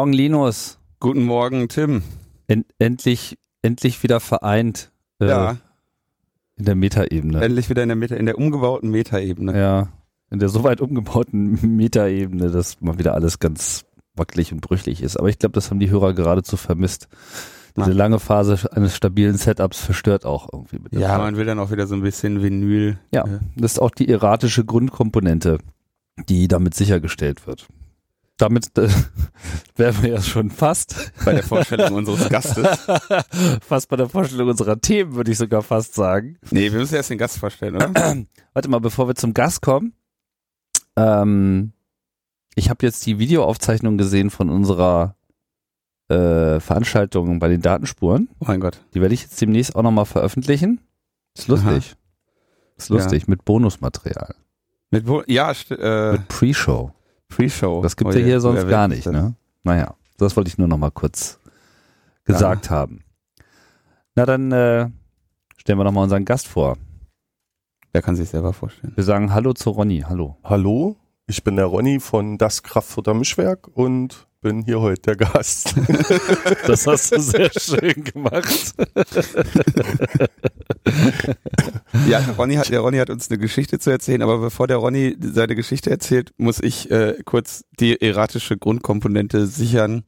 Morgen, Linus. Guten Morgen, Tim. En endlich, endlich wieder vereint. Äh, ja. In der Metaebene. Endlich wieder in der Meta, in der umgebauten Metaebene. Ja. In der soweit umgebauten Metaebene, dass mal wieder alles ganz wackelig und brüchig ist. Aber ich glaube, das haben die Hörer geradezu vermisst. Diese lange Phase eines stabilen Setups verstört auch irgendwie. Mit ja, man will dann auch wieder so ein bisschen Vinyl. Ja, äh. das ist auch die erratische Grundkomponente, die damit sichergestellt wird. Damit äh, wären wir ja schon fast bei der Vorstellung unseres Gastes. fast bei der Vorstellung unserer Themen, würde ich sogar fast sagen. Nee, wir müssen erst den Gast vorstellen, oder? Warte mal, bevor wir zum Gast kommen. Ähm, ich habe jetzt die Videoaufzeichnung gesehen von unserer äh, Veranstaltung bei den Datenspuren. Oh mein Gott. Die werde ich jetzt demnächst auch nochmal veröffentlichen. Ist lustig. Aha. Ist lustig, ja. mit Bonusmaterial. Mit Bo ja, äh, mit Pre-Show. Pre-Show. Das gibt es oh, ja hier sonst gar nicht, ne? Naja, das wollte ich nur nochmal kurz gesagt ja. haben. Na dann äh, stellen wir nochmal unseren Gast vor. Wer kann sich selber vorstellen? Wir sagen Hallo zu Ronny. Hallo. Hallo, ich bin der Ronny von Das Kraftfutter Mischwerk und bin hier heute der Gast. Das hast du sehr schön gemacht. Ja, Ronny hat, der Ronny hat uns eine Geschichte zu erzählen, aber bevor der Ronny seine Geschichte erzählt, muss ich äh, kurz die erratische Grundkomponente sichern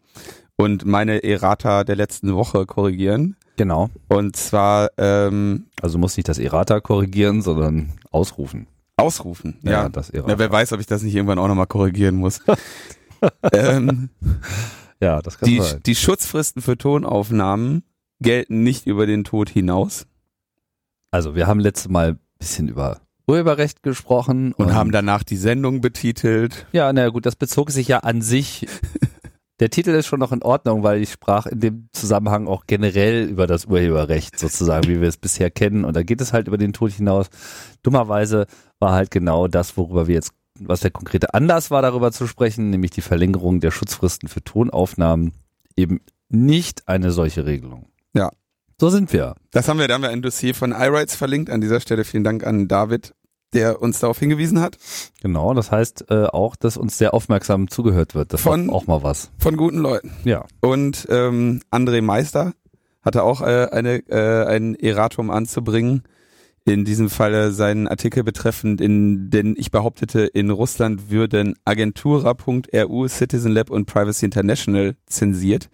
und meine Errata der letzten Woche korrigieren. Genau. Und zwar, ähm, also muss nicht das Errata korrigieren, sondern ausrufen. Ausrufen, ja. ja. das Errata. Ja, wer weiß, ob ich das nicht irgendwann auch nochmal korrigieren muss. ähm, ja, das kann die, sein. Die Schutzfristen für Tonaufnahmen gelten nicht über den Tod hinaus. Also wir haben letztes Mal ein bisschen über Urheberrecht gesprochen. Und, und haben danach die Sendung betitelt. Ja, na gut, das bezog sich ja an sich. Der Titel ist schon noch in Ordnung, weil ich sprach in dem Zusammenhang auch generell über das Urheberrecht sozusagen, wie wir es bisher kennen. Und da geht es halt über den Tod hinaus. Dummerweise war halt genau das, worüber wir jetzt was der konkrete Anlass war, darüber zu sprechen, nämlich die Verlängerung der Schutzfristen für Tonaufnahmen, eben nicht eine solche Regelung. Ja. So sind wir. Das haben wir, da haben wir ein Dossier von iRights verlinkt. An dieser Stelle vielen Dank an David, der uns darauf hingewiesen hat. Genau, das heißt äh, auch, dass uns sehr aufmerksam zugehört wird. Das von, auch mal was. Von guten Leuten. Ja. Und ähm, André Meister hatte auch äh, eine, äh, ein Erratum anzubringen in diesem Falle seinen Artikel betreffend, in den ich behauptete, in Russland würden Agentura.ru, Citizen Lab und Privacy International zensiert.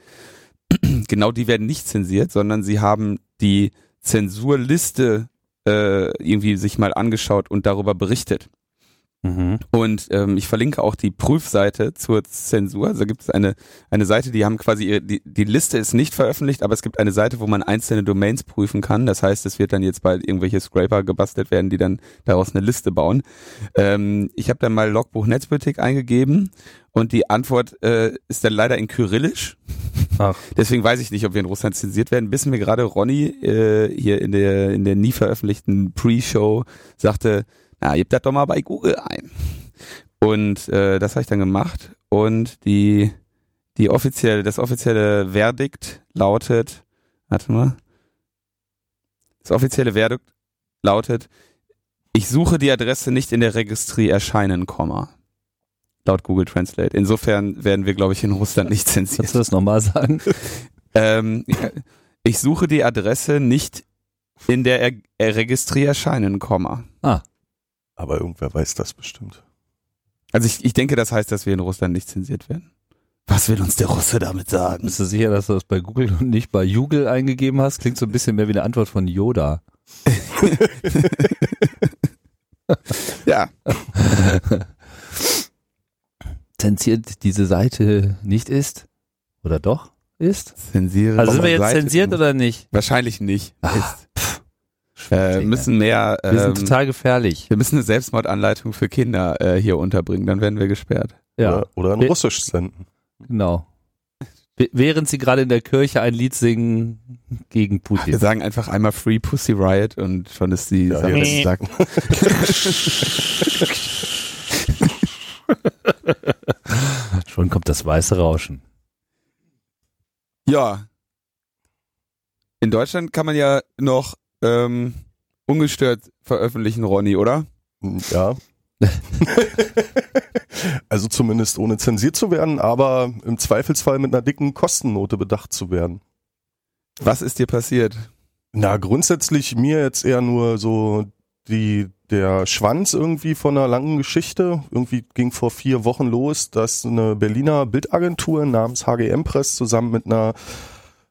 genau die werden nicht zensiert, sondern sie haben die Zensurliste äh, irgendwie sich mal angeschaut und darüber berichtet. Mhm. Und ähm, ich verlinke auch die Prüfseite zur Zensur. Also gibt es eine, eine Seite, die haben quasi, ihre, die, die Liste ist nicht veröffentlicht, aber es gibt eine Seite, wo man einzelne Domains prüfen kann. Das heißt, es wird dann jetzt bald irgendwelche Scraper gebastelt werden, die dann daraus eine Liste bauen. Ähm, ich habe dann mal Logbuch Netzpolitik eingegeben und die Antwort äh, ist dann leider in Kyrillisch. Ach. Deswegen weiß ich nicht, ob wir in Russland zensiert werden. Bis mir gerade Ronny äh, hier in der, in der nie veröffentlichten Pre-Show sagte, na, gib das doch mal bei Google ein. Und äh, das habe ich dann gemacht und die die offizielle das offizielle Verdikt lautet, warte mal. Das offizielle Verdikt lautet ich suche die Adresse nicht in der Registrie erscheinen, Komma. Laut Google Translate. Insofern werden wir, glaube ich, in Russland nicht zensiert. Kannst du das nochmal sagen? ähm, ich suche die Adresse nicht in der er Registrie erscheinen, Komma. Ah. Aber irgendwer weiß das bestimmt. Also ich, ich denke, das heißt, dass wir in Russland nicht zensiert werden. Was will uns der Russe damit sagen? Bist du sicher, dass du das bei Google und nicht bei Google eingegeben hast? Klingt so ein bisschen mehr wie eine Antwort von Yoda. ja. Zensiert diese Seite nicht ist? Oder doch ist? Zensiere. Also sind wir jetzt Seite zensiert oder nicht? Wahrscheinlich nicht. Ah, ist. Äh, müssen mehr. Ähm, wir sind ähm, total gefährlich. Wir müssen eine Selbstmordanleitung für Kinder äh, hier unterbringen, dann werden wir gesperrt. Ja. Oder, oder in Russisch senden. Genau. Während sie gerade in der Kirche ein Lied singen gegen Putin. Wir sagen einfach einmal Free Pussy Riot und schon ist die ja, Sache sagen. schon kommt das weiße Rauschen. Ja. In Deutschland kann man ja noch ähm, ungestört veröffentlichen, Ronny, oder? Ja. Also zumindest ohne zensiert zu werden, aber im Zweifelsfall mit einer dicken Kostennote bedacht zu werden. Was ist dir passiert? Na, grundsätzlich mir jetzt eher nur so die, der Schwanz irgendwie von einer langen Geschichte. Irgendwie ging vor vier Wochen los, dass eine Berliner Bildagentur namens HGM Press zusammen mit einer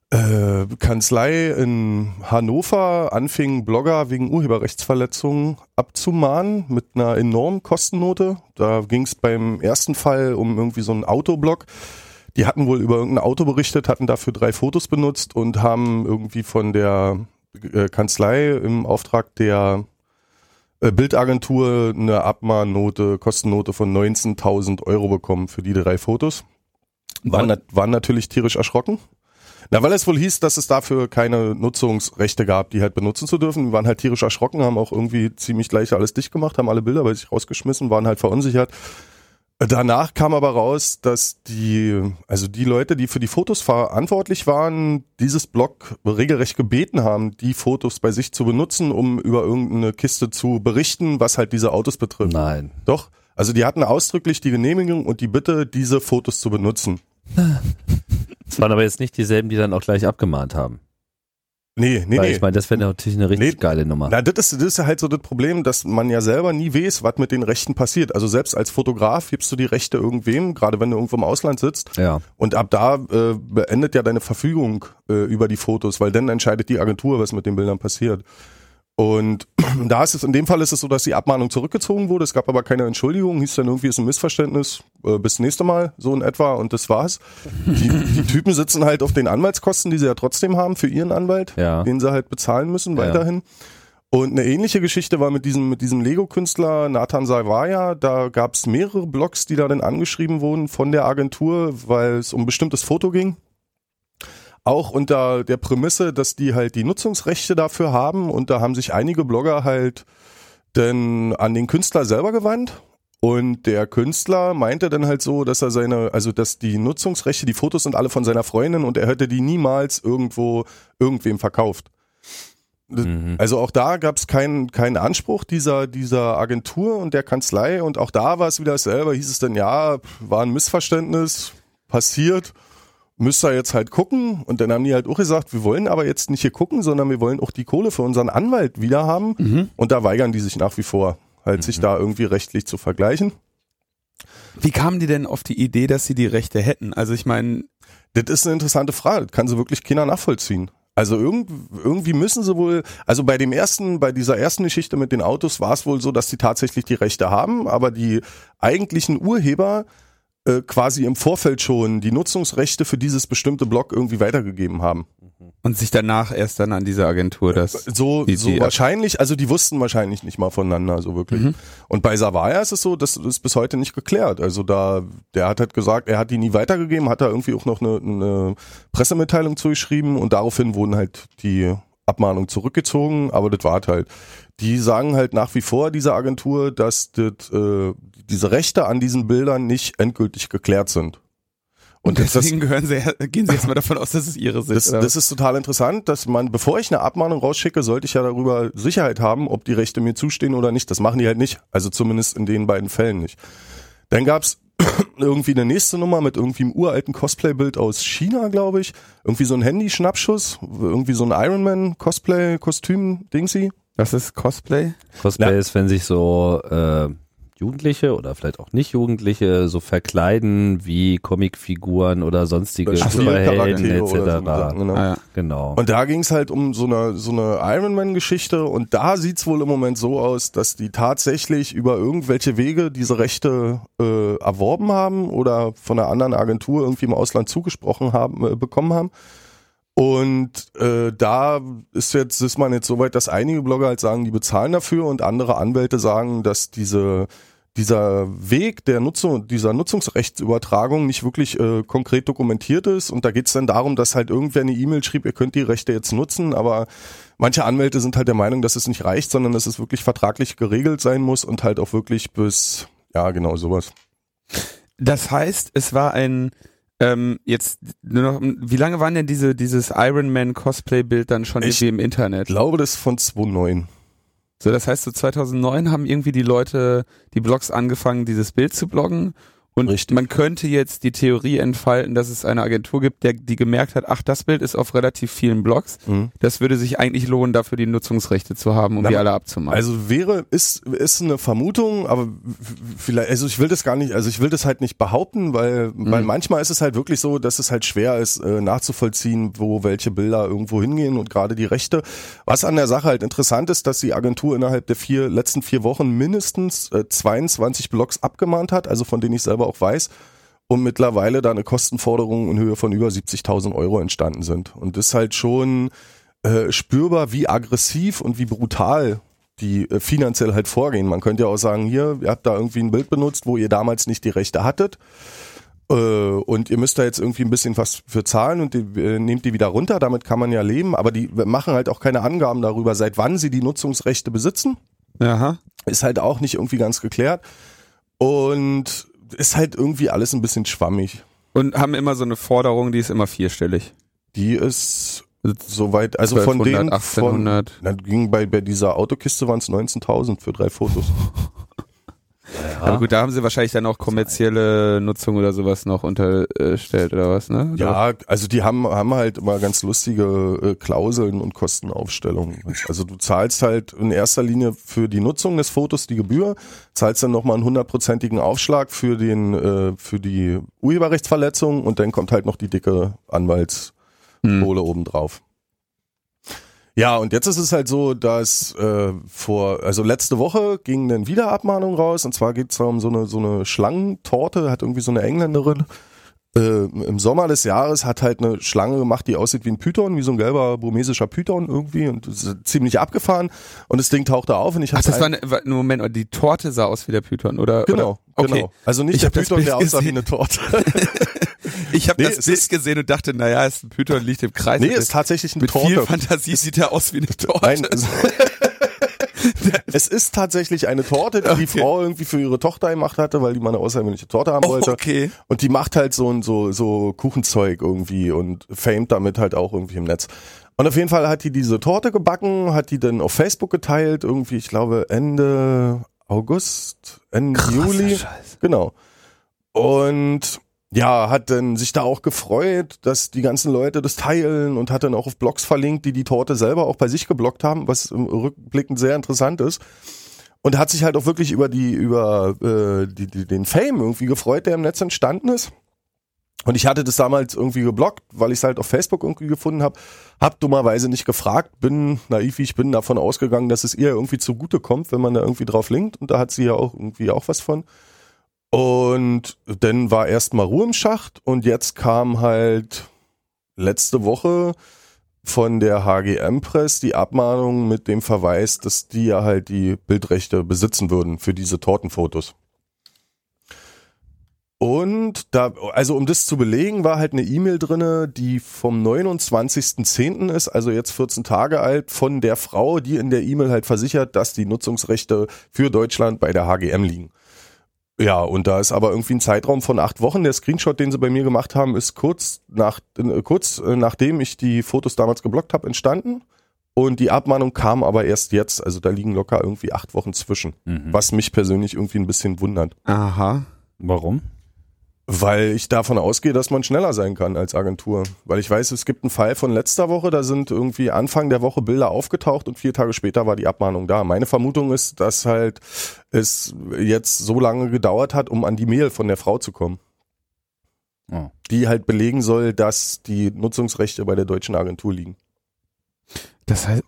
äh, Kanzlei in Hannover anfing, Blogger wegen Urheberrechtsverletzungen abzumahnen mit einer enormen Kostennote. Da ging es beim ersten Fall um irgendwie so einen Autoblog. Die hatten wohl über irgendein Auto berichtet, hatten dafür drei Fotos benutzt und haben irgendwie von der äh, Kanzlei im Auftrag der äh, Bildagentur eine Abmahnnote, Kostennote von 19.000 Euro bekommen für die drei Fotos. Waren, waren natürlich tierisch erschrocken. Na, weil es wohl hieß, dass es dafür keine Nutzungsrechte gab, die halt benutzen zu dürfen. Die waren halt tierisch erschrocken, haben auch irgendwie ziemlich gleich alles dicht gemacht, haben alle Bilder bei sich rausgeschmissen, waren halt verunsichert. Danach kam aber raus, dass die, also die Leute, die für die Fotos verantwortlich waren, dieses Blog regelrecht gebeten haben, die Fotos bei sich zu benutzen, um über irgendeine Kiste zu berichten, was halt diese Autos betrifft. Nein. Doch. Also die hatten ausdrücklich die Genehmigung und die Bitte, diese Fotos zu benutzen. Das waren aber jetzt nicht dieselben, die dann auch gleich abgemahnt haben. Nee, nee, Weil nee. ich meine, das wäre natürlich eine richtig Nee. geile Nummer. Na, das ist, das ist ja halt so das Problem, dass man ja selber nie weiß, was mit den Rechten passiert. Also selbst als Fotograf gibst du die Rechte irgendwem, gerade wenn du irgendwo im Ausland sitzt. Ja. Und ab da äh, beendet ja deine Verfügung äh, über die Fotos, weil dann entscheidet die Agentur, was mit den Bildern passiert. Und da ist es, in dem Fall ist es so, dass die Abmahnung zurückgezogen wurde. Es gab aber keine Entschuldigung, hieß dann irgendwie ist ein Missverständnis, äh, bis nächste Mal, so in etwa, und das war's. Die, die Typen sitzen halt auf den Anwaltskosten, die sie ja trotzdem haben für ihren Anwalt, Ja. den sie halt bezahlen müssen Ja. weiterhin. Und eine ähnliche Geschichte war mit diesem, mit diesem Lego-Künstler Nathan Salvaya. Da gab es mehrere Blogs, die da dann angeschrieben wurden von der Agentur, weil es um ein bestimmtes Foto ging. Auch unter der Prämisse, dass die halt die Nutzungsrechte dafür haben. Und da haben sich einige Blogger halt dann an den Künstler selber gewandt. Und der Künstler meinte dann halt so, dass er seine, also dass die Nutzungsrechte, die Fotos sind alle von seiner Freundin und er hätte die niemals irgendwo irgendwem verkauft. Mhm. Also auch da gab es keinen keinen Anspruch dieser, dieser Agentur und der Kanzlei und auch da war es wieder dasselbe, hieß es dann, ja, war ein Missverständnis, passiert, müsst ihr jetzt halt gucken und dann haben die halt auch gesagt, wir wollen aber jetzt nicht hier gucken, sondern wir wollen auch die Kohle für unseren Anwalt wieder haben und da weigern die sich nach wie vor, halt sich da irgendwie rechtlich zu vergleichen. Wie kamen die denn auf die Idee, dass sie die Rechte hätten? Also ich meine, Das ist eine interessante Frage. Das kann sie wirklich keiner nachvollziehen. Also irgend, irgendwie müssen sie wohl, also bei dem ersten, bei dieser ersten Geschichte mit den Autos war es wohl so, dass sie tatsächlich die Rechte haben, aber die eigentlichen Urheber äh, quasi im Vorfeld schon die Nutzungsrechte für dieses bestimmte Block irgendwie weitergegeben haben. und sich danach erst dann an diese Agentur das. So, Die- so die- wahrscheinlich, also die wussten wahrscheinlich nicht mal voneinander, so wirklich. Mhm. Und bei Savaya ist es so, das ist bis heute nicht geklärt. Also da, der hat halt gesagt, er hat die nie weitergegeben, hat da irgendwie auch noch eine, eine Pressemitteilung zugeschrieben und daraufhin wurden halt die Abmahnungen zurückgezogen, aber das war halt. Die sagen halt nach wie vor, diese Agentur, dass das, äh, diese Rechte an diesen Bildern nicht endgültig geklärt sind. Und das, deswegen gehören sie, gehen sie erstmal davon aus, dass es ihre sind. das, das ist total interessant, dass man, bevor ich eine Abmahnung rausschicke, sollte ich ja darüber Sicherheit haben, ob die Rechte mir zustehen oder nicht. Das machen die halt nicht. Also zumindest in den beiden Fällen nicht. Dann gab's irgendwie eine nächste Nummer mit irgendwie einem uralten Cosplay-Bild aus China, glaube ich. Irgendwie so ein Handy-Schnappschuss, irgendwie so ein Ironman-Cosplay-Kostüm-Dingsy. das ist Cosplay. Cosplay Ja. ist, wenn sich so äh, Jugendliche oder vielleicht auch nicht Jugendliche so verkleiden wie Comicfiguren oder sonstige Superhelden Spielcharaktere etc. so Sachen, genau. Ah, ja. Genau. Und da ging es halt um so eine, so eine Ironman-Geschichte und da sieht's wohl im Moment so aus, dass die tatsächlich über irgendwelche Wege diese Rechte äh, erworben haben oder von einer anderen Agentur irgendwie im Ausland zugesprochen haben, äh, bekommen haben. Und äh, da ist jetzt ist man jetzt so weit, dass einige Blogger halt sagen, die bezahlen dafür und andere Anwälte sagen, dass diese dieser Weg der Nutzung, dieser Nutzungsrechtsübertragung nicht wirklich äh, konkret dokumentiert ist. Und da geht es dann darum, dass halt irgendwer eine E-Mail schrieb, ihr könnt die Rechte jetzt nutzen, aber manche Anwälte sind halt der Meinung, dass es nicht reicht, sondern dass es wirklich vertraglich geregelt sein muss und halt auch wirklich bis, ja genau sowas. Das heißt, es war ein ähm, jetzt nur noch, wie lange waren denn diese dieses Iron Man Cosplay Bild dann schon Ich irgendwie im Internet? Ich glaube, das ist von 2009. So, das heißt, so 2009 haben irgendwie die Leute, die Blogs angefangen, dieses Bild zu bloggen Und Richtig. man könnte jetzt die Theorie entfalten, dass es eine Agentur gibt, der, die gemerkt hat, ach, das Bild ist auf relativ vielen Blogs. Mhm. Das würde sich eigentlich lohnen, dafür die Nutzungsrechte zu haben, um Na, die alle abzumachen. Also wäre, ist, ist eine Vermutung, aber vielleicht, also ich will das gar nicht, also ich will das halt nicht behaupten, weil, weil manchmal ist es halt wirklich so, dass es halt schwer ist, äh, nachzuvollziehen, wo welche Bilder irgendwo hingehen und gerade die Rechte. Was an der Sache halt interessant ist, dass die Agentur innerhalb der vier, letzten vier Wochen mindestens äh, 22 Blogs abgemahnt hat, also von denen ich selber auch weiß, und mittlerweile da eine Kostenforderung in Höhe von über 70.000 Euro entstanden sind. Und das ist halt schon äh, spürbar, wie aggressiv und wie brutal die äh, finanziell halt vorgehen. Man könnte ja auch sagen, hier, ihr habt da irgendwie ein Bild benutzt, wo ihr damals nicht die Rechte hattet. Äh, und ihr müsst da jetzt irgendwie ein bisschen was für zahlen und die, äh, nehmt die wieder runter, damit kann man ja leben, aber die machen halt auch keine Angaben darüber, seit wann sie die Nutzungsrechte besitzen. Aha. Ist halt auch nicht irgendwie ganz geklärt. Und ist halt irgendwie alles ein bisschen schwammig. Und haben immer so eine Forderung, die ist immer vierstellig. Die ist soweit, also von 1200, denen, von, 1800. na, ging bei, bei dieser Autokiste waren es 19.000 für drei Fotos. Aber gut, da haben sie wahrscheinlich dann auch kommerzielle Nutzung oder sowas noch unterstellt oder was, ne? Ja, also die haben, haben halt immer ganz lustige äh, Klauseln und Kostenaufstellungen. Also du zahlst halt in erster Linie für die Nutzung des Fotos die Gebühr, zahlst dann nochmal einen hundertprozentigen Aufschlag für den, äh, für die Urheberrechtsverletzung und dann kommt halt noch die dicke Anwaltskohle Hm. obendrauf. Ja, und jetzt ist es halt so, dass äh, vor, also letzte Woche ging dann wieder Abmahnung raus und zwar geht es um so eine, so eine Schlangentorte, hat irgendwie so eine Engländerin äh, im Sommer des Jahres hat halt eine Schlange gemacht, die aussieht wie ein Python, wie so ein gelber burmesischer Python irgendwie und ziemlich abgefahren und das Ding tauchte auf und ich Ach, hatte das war, eine, war, Moment, die Torte sah aus wie der Python, oder? genau, oder? Okay. genau. Also nicht Ich der Python, der aussah wie eine Torte. Ich habe Nee, das Bild gesehen und dachte, naja, ist ein Python, liegt im Kreis. nee, ist tatsächlich eine Mit viel Torte. Fantasie sieht er aus wie eine Torte. Nein, es, es ist tatsächlich eine Torte, die die Okay. Frau irgendwie für ihre Tochter gemacht hatte, weil die mal eine außergewöhnliche Torte haben wollte. okay. Und die macht halt so ein so, so Kuchenzeug irgendwie und famed damit halt auch irgendwie im Netz. Und auf jeden Fall hat die diese Torte gebacken, hat die dann auf Facebook geteilt, irgendwie, ich glaube, Ende August, Ende Juli. Scheiße. Genau. Und ja, hat dann sich da auch gefreut, dass die ganzen Leute das teilen und hat dann auch auf Blogs verlinkt, die die Torte selber auch bei sich geblockt haben, was im Rückblickend sehr interessant ist. Und hat sich halt auch wirklich über die über äh, die, die, den Fame irgendwie gefreut, der im Netz entstanden ist. Und ich hatte das damals irgendwie geblockt, weil ich es halt auf Facebook irgendwie gefunden habe. Hab dummerweise nicht gefragt, bin naiv ich bin davon ausgegangen, dass es ihr irgendwie zugute kommt, wenn man da irgendwie drauf linkt. Und da hat sie ja auch irgendwie auch was von. Und dann war erstmal Ruhe im Schacht und jetzt kam halt letzte Woche von der HGM Press die Abmahnung mit dem Verweis, dass die ja halt die Bildrechte besitzen würden für diese Tortenfotos. Und da, also um das zu belegen, war halt eine E-Mail drinne, die vom 29.10. ist, also jetzt 14 Tage alt, von der Frau, die in der E-Mail halt versichert, dass die Nutzungsrechte für Deutschland bei der HGM liegen. Ja, und da ist aber irgendwie ein Zeitraum von acht Wochen. Der Screenshot, den sie bei mir gemacht haben, ist kurz nach äh, kurz äh, nachdem ich die Fotos damals geblockt habe, entstanden. Und die Abmahnung kam aber erst jetzt. Also da liegen locker irgendwie acht Wochen zwischen. Mhm. Was mich persönlich irgendwie ein bisschen wundert. Aha. Warum? Weil ich davon ausgehe, dass man schneller sein kann als Agentur. Weil ich weiß, es gibt einen Fall von letzter Woche, da sind irgendwie Anfang der Woche Bilder aufgetaucht und vier Tage später war die Abmahnung da. Meine Vermutung ist, dass halt es jetzt so lange gedauert hat, um an die Mail von der Frau zu kommen. Oh. Die halt belegen soll, dass die Nutzungsrechte bei der deutschen Agentur liegen. Das heißt,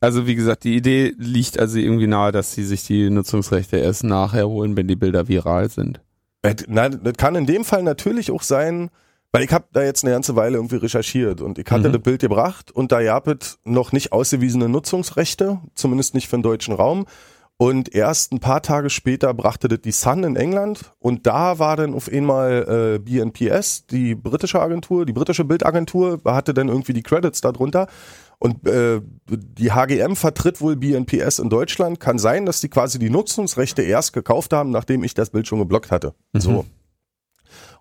also wie gesagt, die Idee liegt also irgendwie nahe, dass sie sich die Nutzungsrechte erst nachher holen, wenn die Bilder viral sind. Äh, Nein, das kann in dem Fall natürlich auch sein, weil ich habe da jetzt eine ganze Weile irgendwie recherchiert und ich hatte Mhm. das Bild gebracht und da gab es noch nicht ausgewiesene Nutzungsrechte, zumindest nicht für den deutschen Raum. Und erst ein paar Tage später brachte das die Sun in England und da war dann auf einmal äh, BNPS, die britische Agentur, die britische Bildagentur, hatte dann irgendwie die Credits darunter. Und äh, die HGM vertritt wohl BNPS in Deutschland. Kann sein, dass die quasi die Nutzungsrechte erst gekauft haben, nachdem ich das Bild schon geblockt hatte. So.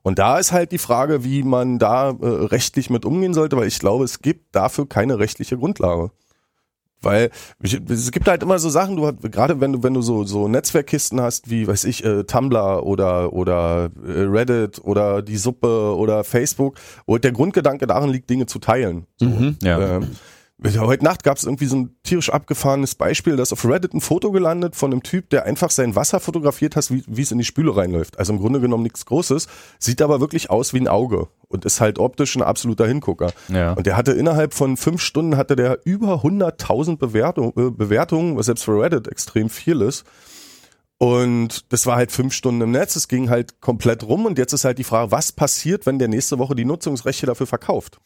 Und da ist halt die Frage, wie man da äh, rechtlich mit umgehen sollte, weil ich glaube, es gibt dafür keine rechtliche Grundlage. Weil ich, es gibt halt immer so Sachen, du gerade wenn du wenn du so so Netzwerkkisten hast wie weiß ich äh, Tumblr oder oder äh, Reddit oder die Suppe oder Facebook, wo der Grundgedanke darin liegt, Dinge zu teilen. So. Mhm. Ja. Ähm, Heute Nacht gab es irgendwie so ein tierisch abgefahrenes Beispiel, dass auf Reddit ein Foto gelandet von einem Typ, der einfach sein Wasser fotografiert hat, wie es in die Spüle reinläuft. Also im Grunde genommen nichts Großes, sieht aber wirklich aus wie ein Auge und ist halt optisch ein absoluter Hingucker. Ja. Und der hatte innerhalb von fünf Stunden hatte der über 100.000 Bewertung, äh, Bewertungen, was selbst für Reddit extrem viel ist. Und das war halt fünf Stunden im Netz, es ging halt komplett rum und jetzt ist halt die Frage, was passiert, wenn der nächste Woche die Nutzungsrechte dafür verkauft?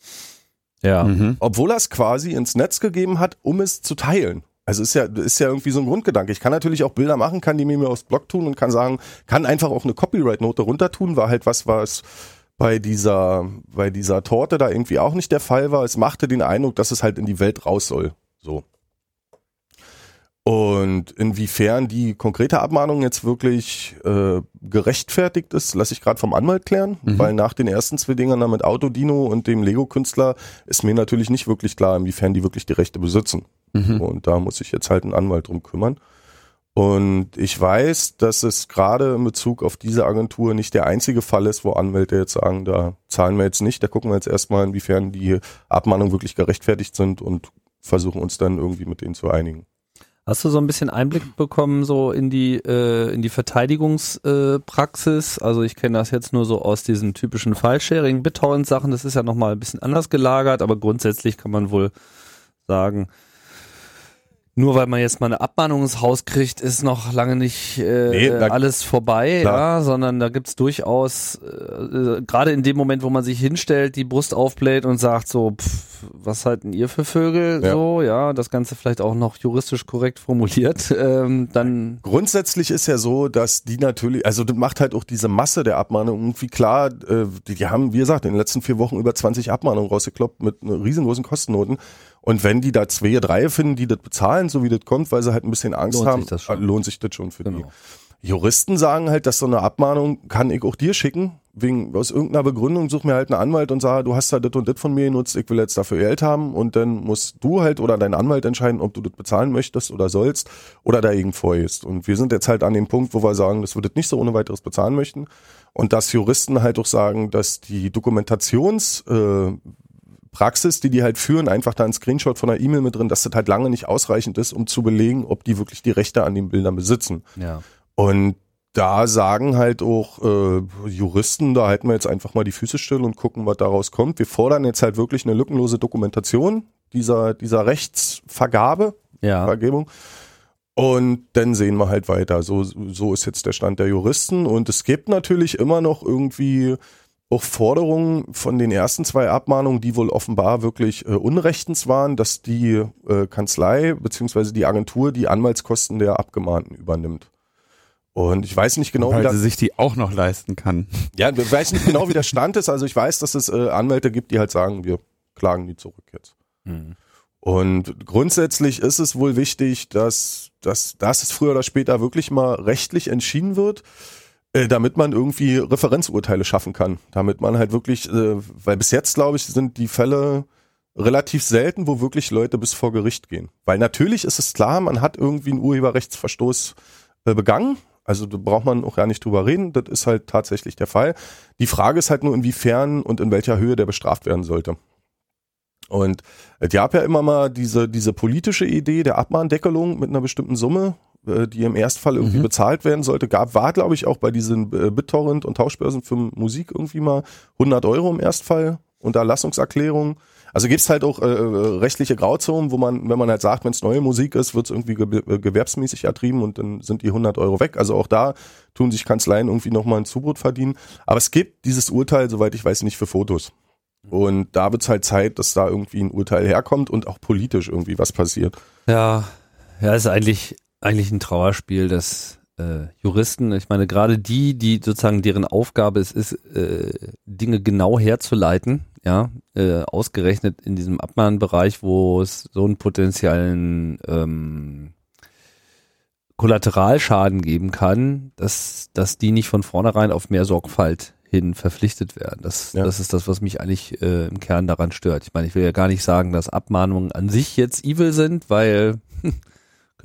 Ja. Mhm. obwohl er es quasi ins Netz gegeben hat, um es zu teilen. Also ist ja, ist ja irgendwie so ein Grundgedanke. Ich kann natürlich auch Bilder machen, kann die mir aufs Blog tun und kann sagen, kann einfach auch eine Copyright-Note runter tun, war halt was, was bei dieser, bei dieser Torte da irgendwie auch nicht der Fall war. Es machte den Eindruck, dass es halt in die Welt raus soll. So. Und inwiefern die konkrete Abmahnung jetzt wirklich äh, gerechtfertigt ist, lasse ich gerade vom Anwalt klären, Mhm. weil nach den ersten zwei Dingern da mit Autodino und dem Lego-Künstler ist mir natürlich nicht wirklich klar, inwiefern die wirklich die Rechte besitzen. Mhm. Und da muss sich jetzt halt ein Anwalt drum kümmern. Und ich weiß, dass es gerade in Bezug auf diese Agentur nicht der einzige Fall ist, wo Anwälte jetzt sagen, da zahlen wir jetzt nicht, da gucken wir jetzt erstmal, inwiefern die Abmahnungen wirklich gerechtfertigt sind und versuchen uns dann irgendwie mit denen zu einigen. Hast du so ein bisschen Einblick bekommen so in die äh, in die Verteidigungspraxis? Äh, also ich kenne das jetzt nur so aus diesen typischen File-Sharing, BitTorrent-Sachen. Das ist ja noch mal ein bisschen anders gelagert, aber grundsätzlich kann man wohl sagen, nur weil man jetzt mal eine Abmahnung ins Haus kriegt, ist noch lange nicht äh, Nee, da- alles vorbei, Klar. ja, sondern da gibt's durchaus, äh, äh, gerade in dem Moment, wo man sich hinstellt, die Brust aufbläht und sagt so, pff, was halten ihr für Vögel, Ja. so, ja, das Ganze vielleicht auch noch juristisch korrekt formuliert, ähm, dann, Grundsätzlich ist ja so, dass die natürlich, also das macht halt auch diese Masse der Abmahnungen irgendwie klar, äh, die, die haben, wie gesagt, in den letzten vier Wochen über 20 Abmahnungen rausgekloppt mit äh, riesengroßen Kostennoten. Und wenn die da zwei, drei finden, die das bezahlen, so wie das kommt, weil sie halt ein bisschen Angst Lohnt haben, sich das schon. äh, lohnt sich das schon für die. genau. Juristen sagen halt, dass so eine Abmahnung kann ich auch dir schicken, wegen aus irgendeiner Begründung such mir halt einen Anwalt und sage, du hast da das und das von mir genutzt, ich will jetzt dafür Geld haben und dann musst du halt oder dein Anwalt entscheiden, ob du das bezahlen möchtest oder sollst oder dagegen vorgehst. Und wir sind jetzt halt an dem Punkt, wo wir sagen, dass wir das nicht so ohne weiteres bezahlen möchten und dass Juristen halt auch sagen, dass die Dokumentations äh, Praxis, die die halt führen, einfach da ein Screenshot von einer E-Mail mit drin, dass das halt lange nicht ausreichend ist, um zu belegen, ob die wirklich die Rechte an den Bildern besitzen. ja. Und da sagen halt auch äh, Juristen, da halten wir jetzt einfach mal die Füße still und gucken, was daraus kommt. Wir fordern jetzt halt wirklich eine lückenlose Dokumentation dieser, dieser Rechtsvergabe, Ja, Vergebung. Und dann sehen wir halt weiter. So, so ist jetzt der Stand der Juristen. Und es gibt natürlich immer noch irgendwie auch Forderungen von den ersten zwei Abmahnungen, die wohl offenbar wirklich äh, unrechtens waren, dass die äh, Kanzlei beziehungsweise die Agentur die Anwaltskosten der Abgemahnten übernimmt. Und ich weiß nicht genau, wie Weil da, sie sich die auch noch leisten kann. ja, ich weiß nicht genau, wie der Stand ist. Also ich weiß, dass es äh, Anwälte gibt, die halt sagen, wir klagen die zurück jetzt. Mhm. Und grundsätzlich ist es wohl wichtig, dass, dass, dass es früher oder später wirklich mal rechtlich entschieden wird, äh, damit man irgendwie Referenzurteile schaffen kann. Damit man halt wirklich, äh, weil bis jetzt, glaube ich, sind die Fälle relativ selten, wo wirklich Leute bis vor Gericht gehen. Weil natürlich ist es klar, man hat irgendwie einen Urheberrechtsverstoß äh, begangen. Also da braucht man auch gar nicht drüber reden. Das ist halt tatsächlich der Fall. Die Frage ist halt nur, inwiefern und in welcher Höhe der bestraft werden sollte. Und es gab ja immer mal diese, diese politische Idee der Abmahndeckelung mit einer bestimmten Summe, äh, die im Erstfall irgendwie Mhm. bezahlt werden sollte. Gab, war, glaube ich, auch bei diesen äh, BitTorrent und Tauschbörsen für Musik irgendwie mal 100 Euro im Erstfall Unterlassungserklärung. Also gibt's halt auch äh, äh, rechtliche Grauzonen, wo man, wenn man halt sagt, wenn es neue Musik ist, wird's irgendwie ge äh, gewerbsmäßig ertrieben und dann sind die 100 Euro weg. Also auch da tun sich Kanzleien irgendwie nochmal ein Zubrot verdienen. Aber es gibt dieses Urteil, soweit ich weiß, nicht für Fotos. Und da wird's halt Zeit, dass da irgendwie ein Urteil herkommt und auch politisch irgendwie was passiert. Ja, ja, ist eigentlich eigentlich ein Trauerspiel, dass äh, Juristen, ich meine gerade die, die sozusagen deren Aufgabe es ist, äh, Dinge genau herzuleiten, ja, äh, ausgerechnet in diesem Abmahnbereich, wo es so einen potenziellen ähm, Kollateralschaden geben kann, dass dass die nicht von vornherein auf mehr Sorgfalt hin verpflichtet werden. Das, Ja. das ist das, was mich eigentlich äh, im Kern daran stört. Ich meine, ich will ja gar nicht sagen, dass Abmahnungen an sich jetzt evil sind, weil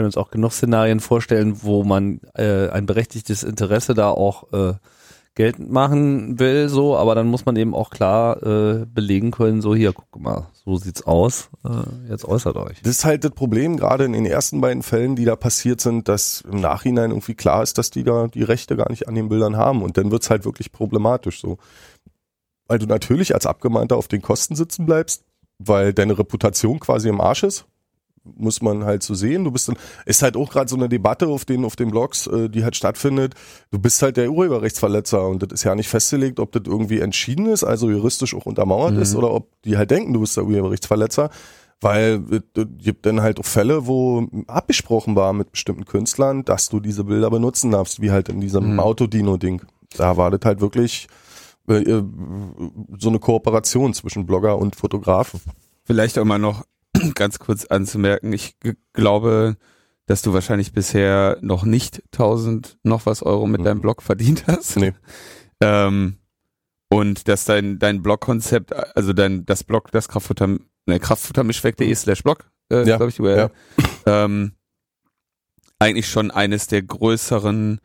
können uns auch genug Szenarien vorstellen, wo man äh, ein berechtigtes Interesse da auch äh, geltend machen will, so, aber dann muss man eben auch klar äh, belegen können, so hier, guck mal, so sieht's aus, äh, jetzt äußert euch. Das ist halt das Problem, gerade in den ersten beiden Fällen, die da passiert sind, dass im Nachhinein irgendwie klar ist, dass die da die Rechte gar nicht an den Bildern haben. Und dann wird's halt wirklich problematisch so. Weil du natürlich als Abgemahnter auf den Kosten sitzen bleibst, weil deine Reputation quasi im Arsch ist. Muss man halt so sehen. Du bist dann, ist halt auch gerade so eine Debatte auf den, auf den Blogs, äh, die halt stattfindet. Du bist halt der Urheberrechtsverletzer und das ist ja nicht festgelegt, ob das irgendwie entschieden ist, also juristisch auch untermauert ist oder ob die halt denken, du bist der Urheberrechtsverletzer. Weil es es gibt dann halt auch Fälle, wo abgesprochen war mit bestimmten Künstlern, dass du diese Bilder benutzen darfst, wie halt in diesem Mhm. Autodino-Ding. Da war das halt wirklich äh, äh, so eine Kooperation zwischen Blogger und Fotografen. Vielleicht auch mal noch ganz kurz anzumerken, ich glaube, dass du wahrscheinlich bisher noch nicht 1000 noch was Euro mit Mhm. deinem Blog verdient hast. Nee. Ähm, und dass dein, dein Blog-Konzept, also dein, das Blog, das Kraftfutter, ne, kraftfuttermischweg.de slash Blog, äh, Ja, glaube ich, URL, ähm, eigentlich schon eines der größeren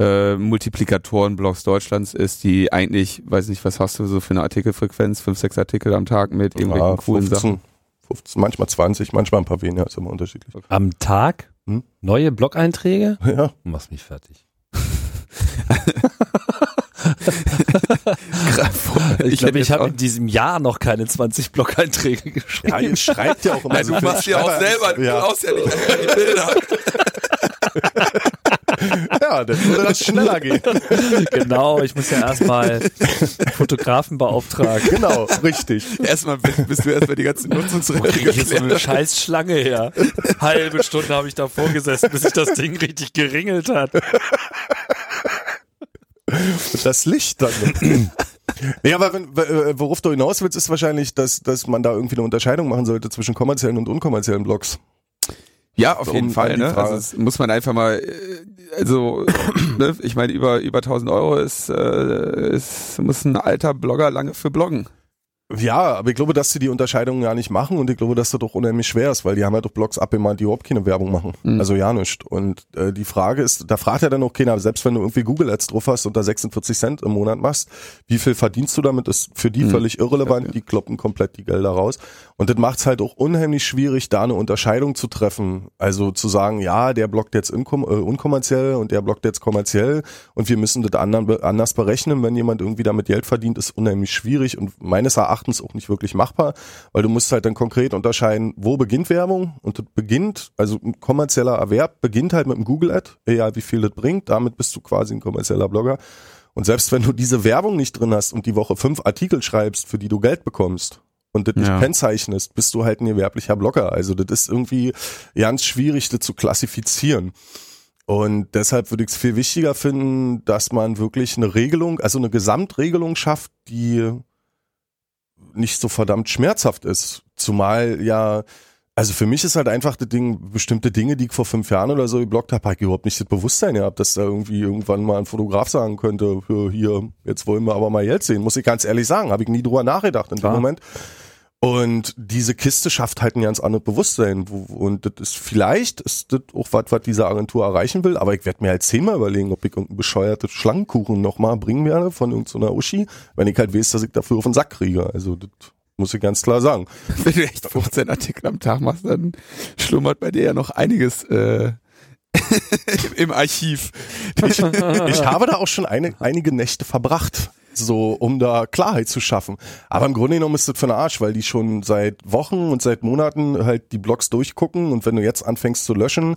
äh, Multiplikatoren-Blogs Deutschlands ist, die eigentlich, weiß nicht, was hast du so für eine Artikelfrequenz, fünf, sechs Artikel am Tag mit irgendwelchen Ja, coolen 15, Sachen. 15, manchmal 20, manchmal ein paar weniger, ist immer unterschiedlich. Am Tag Hm? neue Blog-Einträge? Ja, Du machst mich fertig. Ich, glaube, ich habe in diesem Jahr noch keine 20 Blog-Einträge geschrieben. ja ihr schreibt ja auch immer Ja, so du machst ja auch selber, du Ja, brauchst ja nicht die Bilder. ja, dann würde das schneller gehen. genau, ich muss ja erstmal Fotografen beauftragen. Genau, richtig. Erstmal bist, du erstmal die ganze Nutzungsrechte Hier ist so eine scheiß Schlange her. Halbe Stunde habe ich davor gesessen, bis sich das Ding richtig geringelt hat. Das Licht dann. Nee, aber wenn, äh, worauf du hinaus willst, ist wahrscheinlich, dass, dass man da irgendwie eine Unterscheidung machen sollte zwischen kommerziellen und unkommerziellen Blogs. Ja, auf jeden Um Fall. Ne? Frage- Also das muss man einfach mal, äh, also ne? ich meine, über über 1000 Euro ist, äh, ist muss ein alter Blogger lange für bloggen. Ja, aber ich glaube, dass sie die Unterscheidung ja nicht machen und ich glaube, dass das doch unheimlich schwer ist, weil die haben ja doch Blogs abgemahnt, die überhaupt keine Werbung machen. Mhm. Also ja nicht. Und äh, die Frage ist, da fragt ja dann auch keiner, selbst wenn du irgendwie Google Ads drauf hast und da 46 Cent im Monat machst, wie viel verdienst du damit, ist für die Mhm. völlig irrelevant, Ja, ja. die kloppen komplett die Gelder raus. Und das macht es halt auch unheimlich schwierig, da eine Unterscheidung zu treffen. Also zu sagen, ja, der blockt jetzt äh, unkommerziell und der blockt jetzt kommerziell. Und wir müssen das anderen, anders berechnen, wenn jemand irgendwie damit Geld verdient, ist unheimlich schwierig und meines Erachtens auch nicht wirklich machbar, weil du musst halt dann konkret unterscheiden, wo beginnt Werbung? Und das beginnt, also ein kommerzieller Erwerb beginnt halt mit einem Google-Ad, egal wie viel das bringt, damit bist du quasi ein kommerzieller Blogger. Und selbst wenn du diese Werbung nicht drin hast und die Woche fünf Artikel schreibst, für die du Geld bekommst, und das nicht Ja. kennzeichnest, bist du halt ein gewerblicher Blogger. Also das ist irgendwie ganz schwierig, das zu klassifizieren. Und deshalb würde ich es viel wichtiger finden, dass man wirklich eine Regelung, also eine Gesamtregelung schafft, die nicht so verdammt schmerzhaft ist. Zumal ja, also für mich ist halt einfach das Ding, bestimmte Dinge, die ich vor fünf Jahren oder so geblockt habe, habe ich überhaupt nicht das Bewusstsein gehabt, dass da irgendwie irgendwann mal ein Fotograf sagen könnte, hier, jetzt wollen wir aber mal Geld sehen. Muss ich ganz ehrlich sagen, habe ich nie drüber nachgedacht in Klar. dem Moment. Und diese Kiste schafft halt ein ganz anderes Bewusstsein. Wo- Und das ist vielleicht ist das auch was, was diese Agentur erreichen will, aber ich werde mir halt zehnmal überlegen, ob ich irgendeinen bescheuerten Schlangenkuchen nochmal bringen werde von irgendeiner Uschi, wenn ich halt weiß, dass ich dafür auf den Sack kriege. Also das muss ich ganz klar sagen. Wenn du echt 15 Artikel am Tag machst, dann schlummert bei dir ja noch einiges äh, im Archiv. Ich, ich habe da auch schon eine, einige Nächte verbracht, so um da Klarheit zu schaffen. Aber im Grunde genommen ist das für den Arsch, weil die schon seit Wochen und seit Monaten halt die Blogs durchgucken und wenn du jetzt anfängst zu löschen,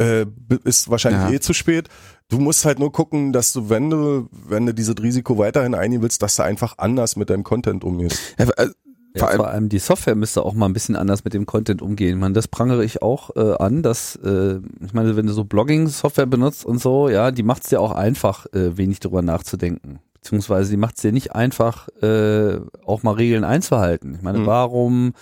äh, ist wahrscheinlich Ja. eh zu spät. Du musst halt nur gucken, dass du, wenn du, wenn du dieses Risiko weiterhin eingehen willst, dass du einfach anders mit deinem Content umgehst. Ja, äh, Ja, Vor allem- vor allem die Software müsste auch mal ein bisschen anders mit dem Content umgehen. Meine, das prangere ich auch äh, an, dass, äh, ich meine, wenn du so Blogging-Software benutzt und so, ja, die macht es dir auch einfach, äh, wenig drüber nachzudenken. Beziehungsweise die macht es dir nicht einfach, äh, auch mal Regeln einzuhalten. Ich meine, Mhm. warum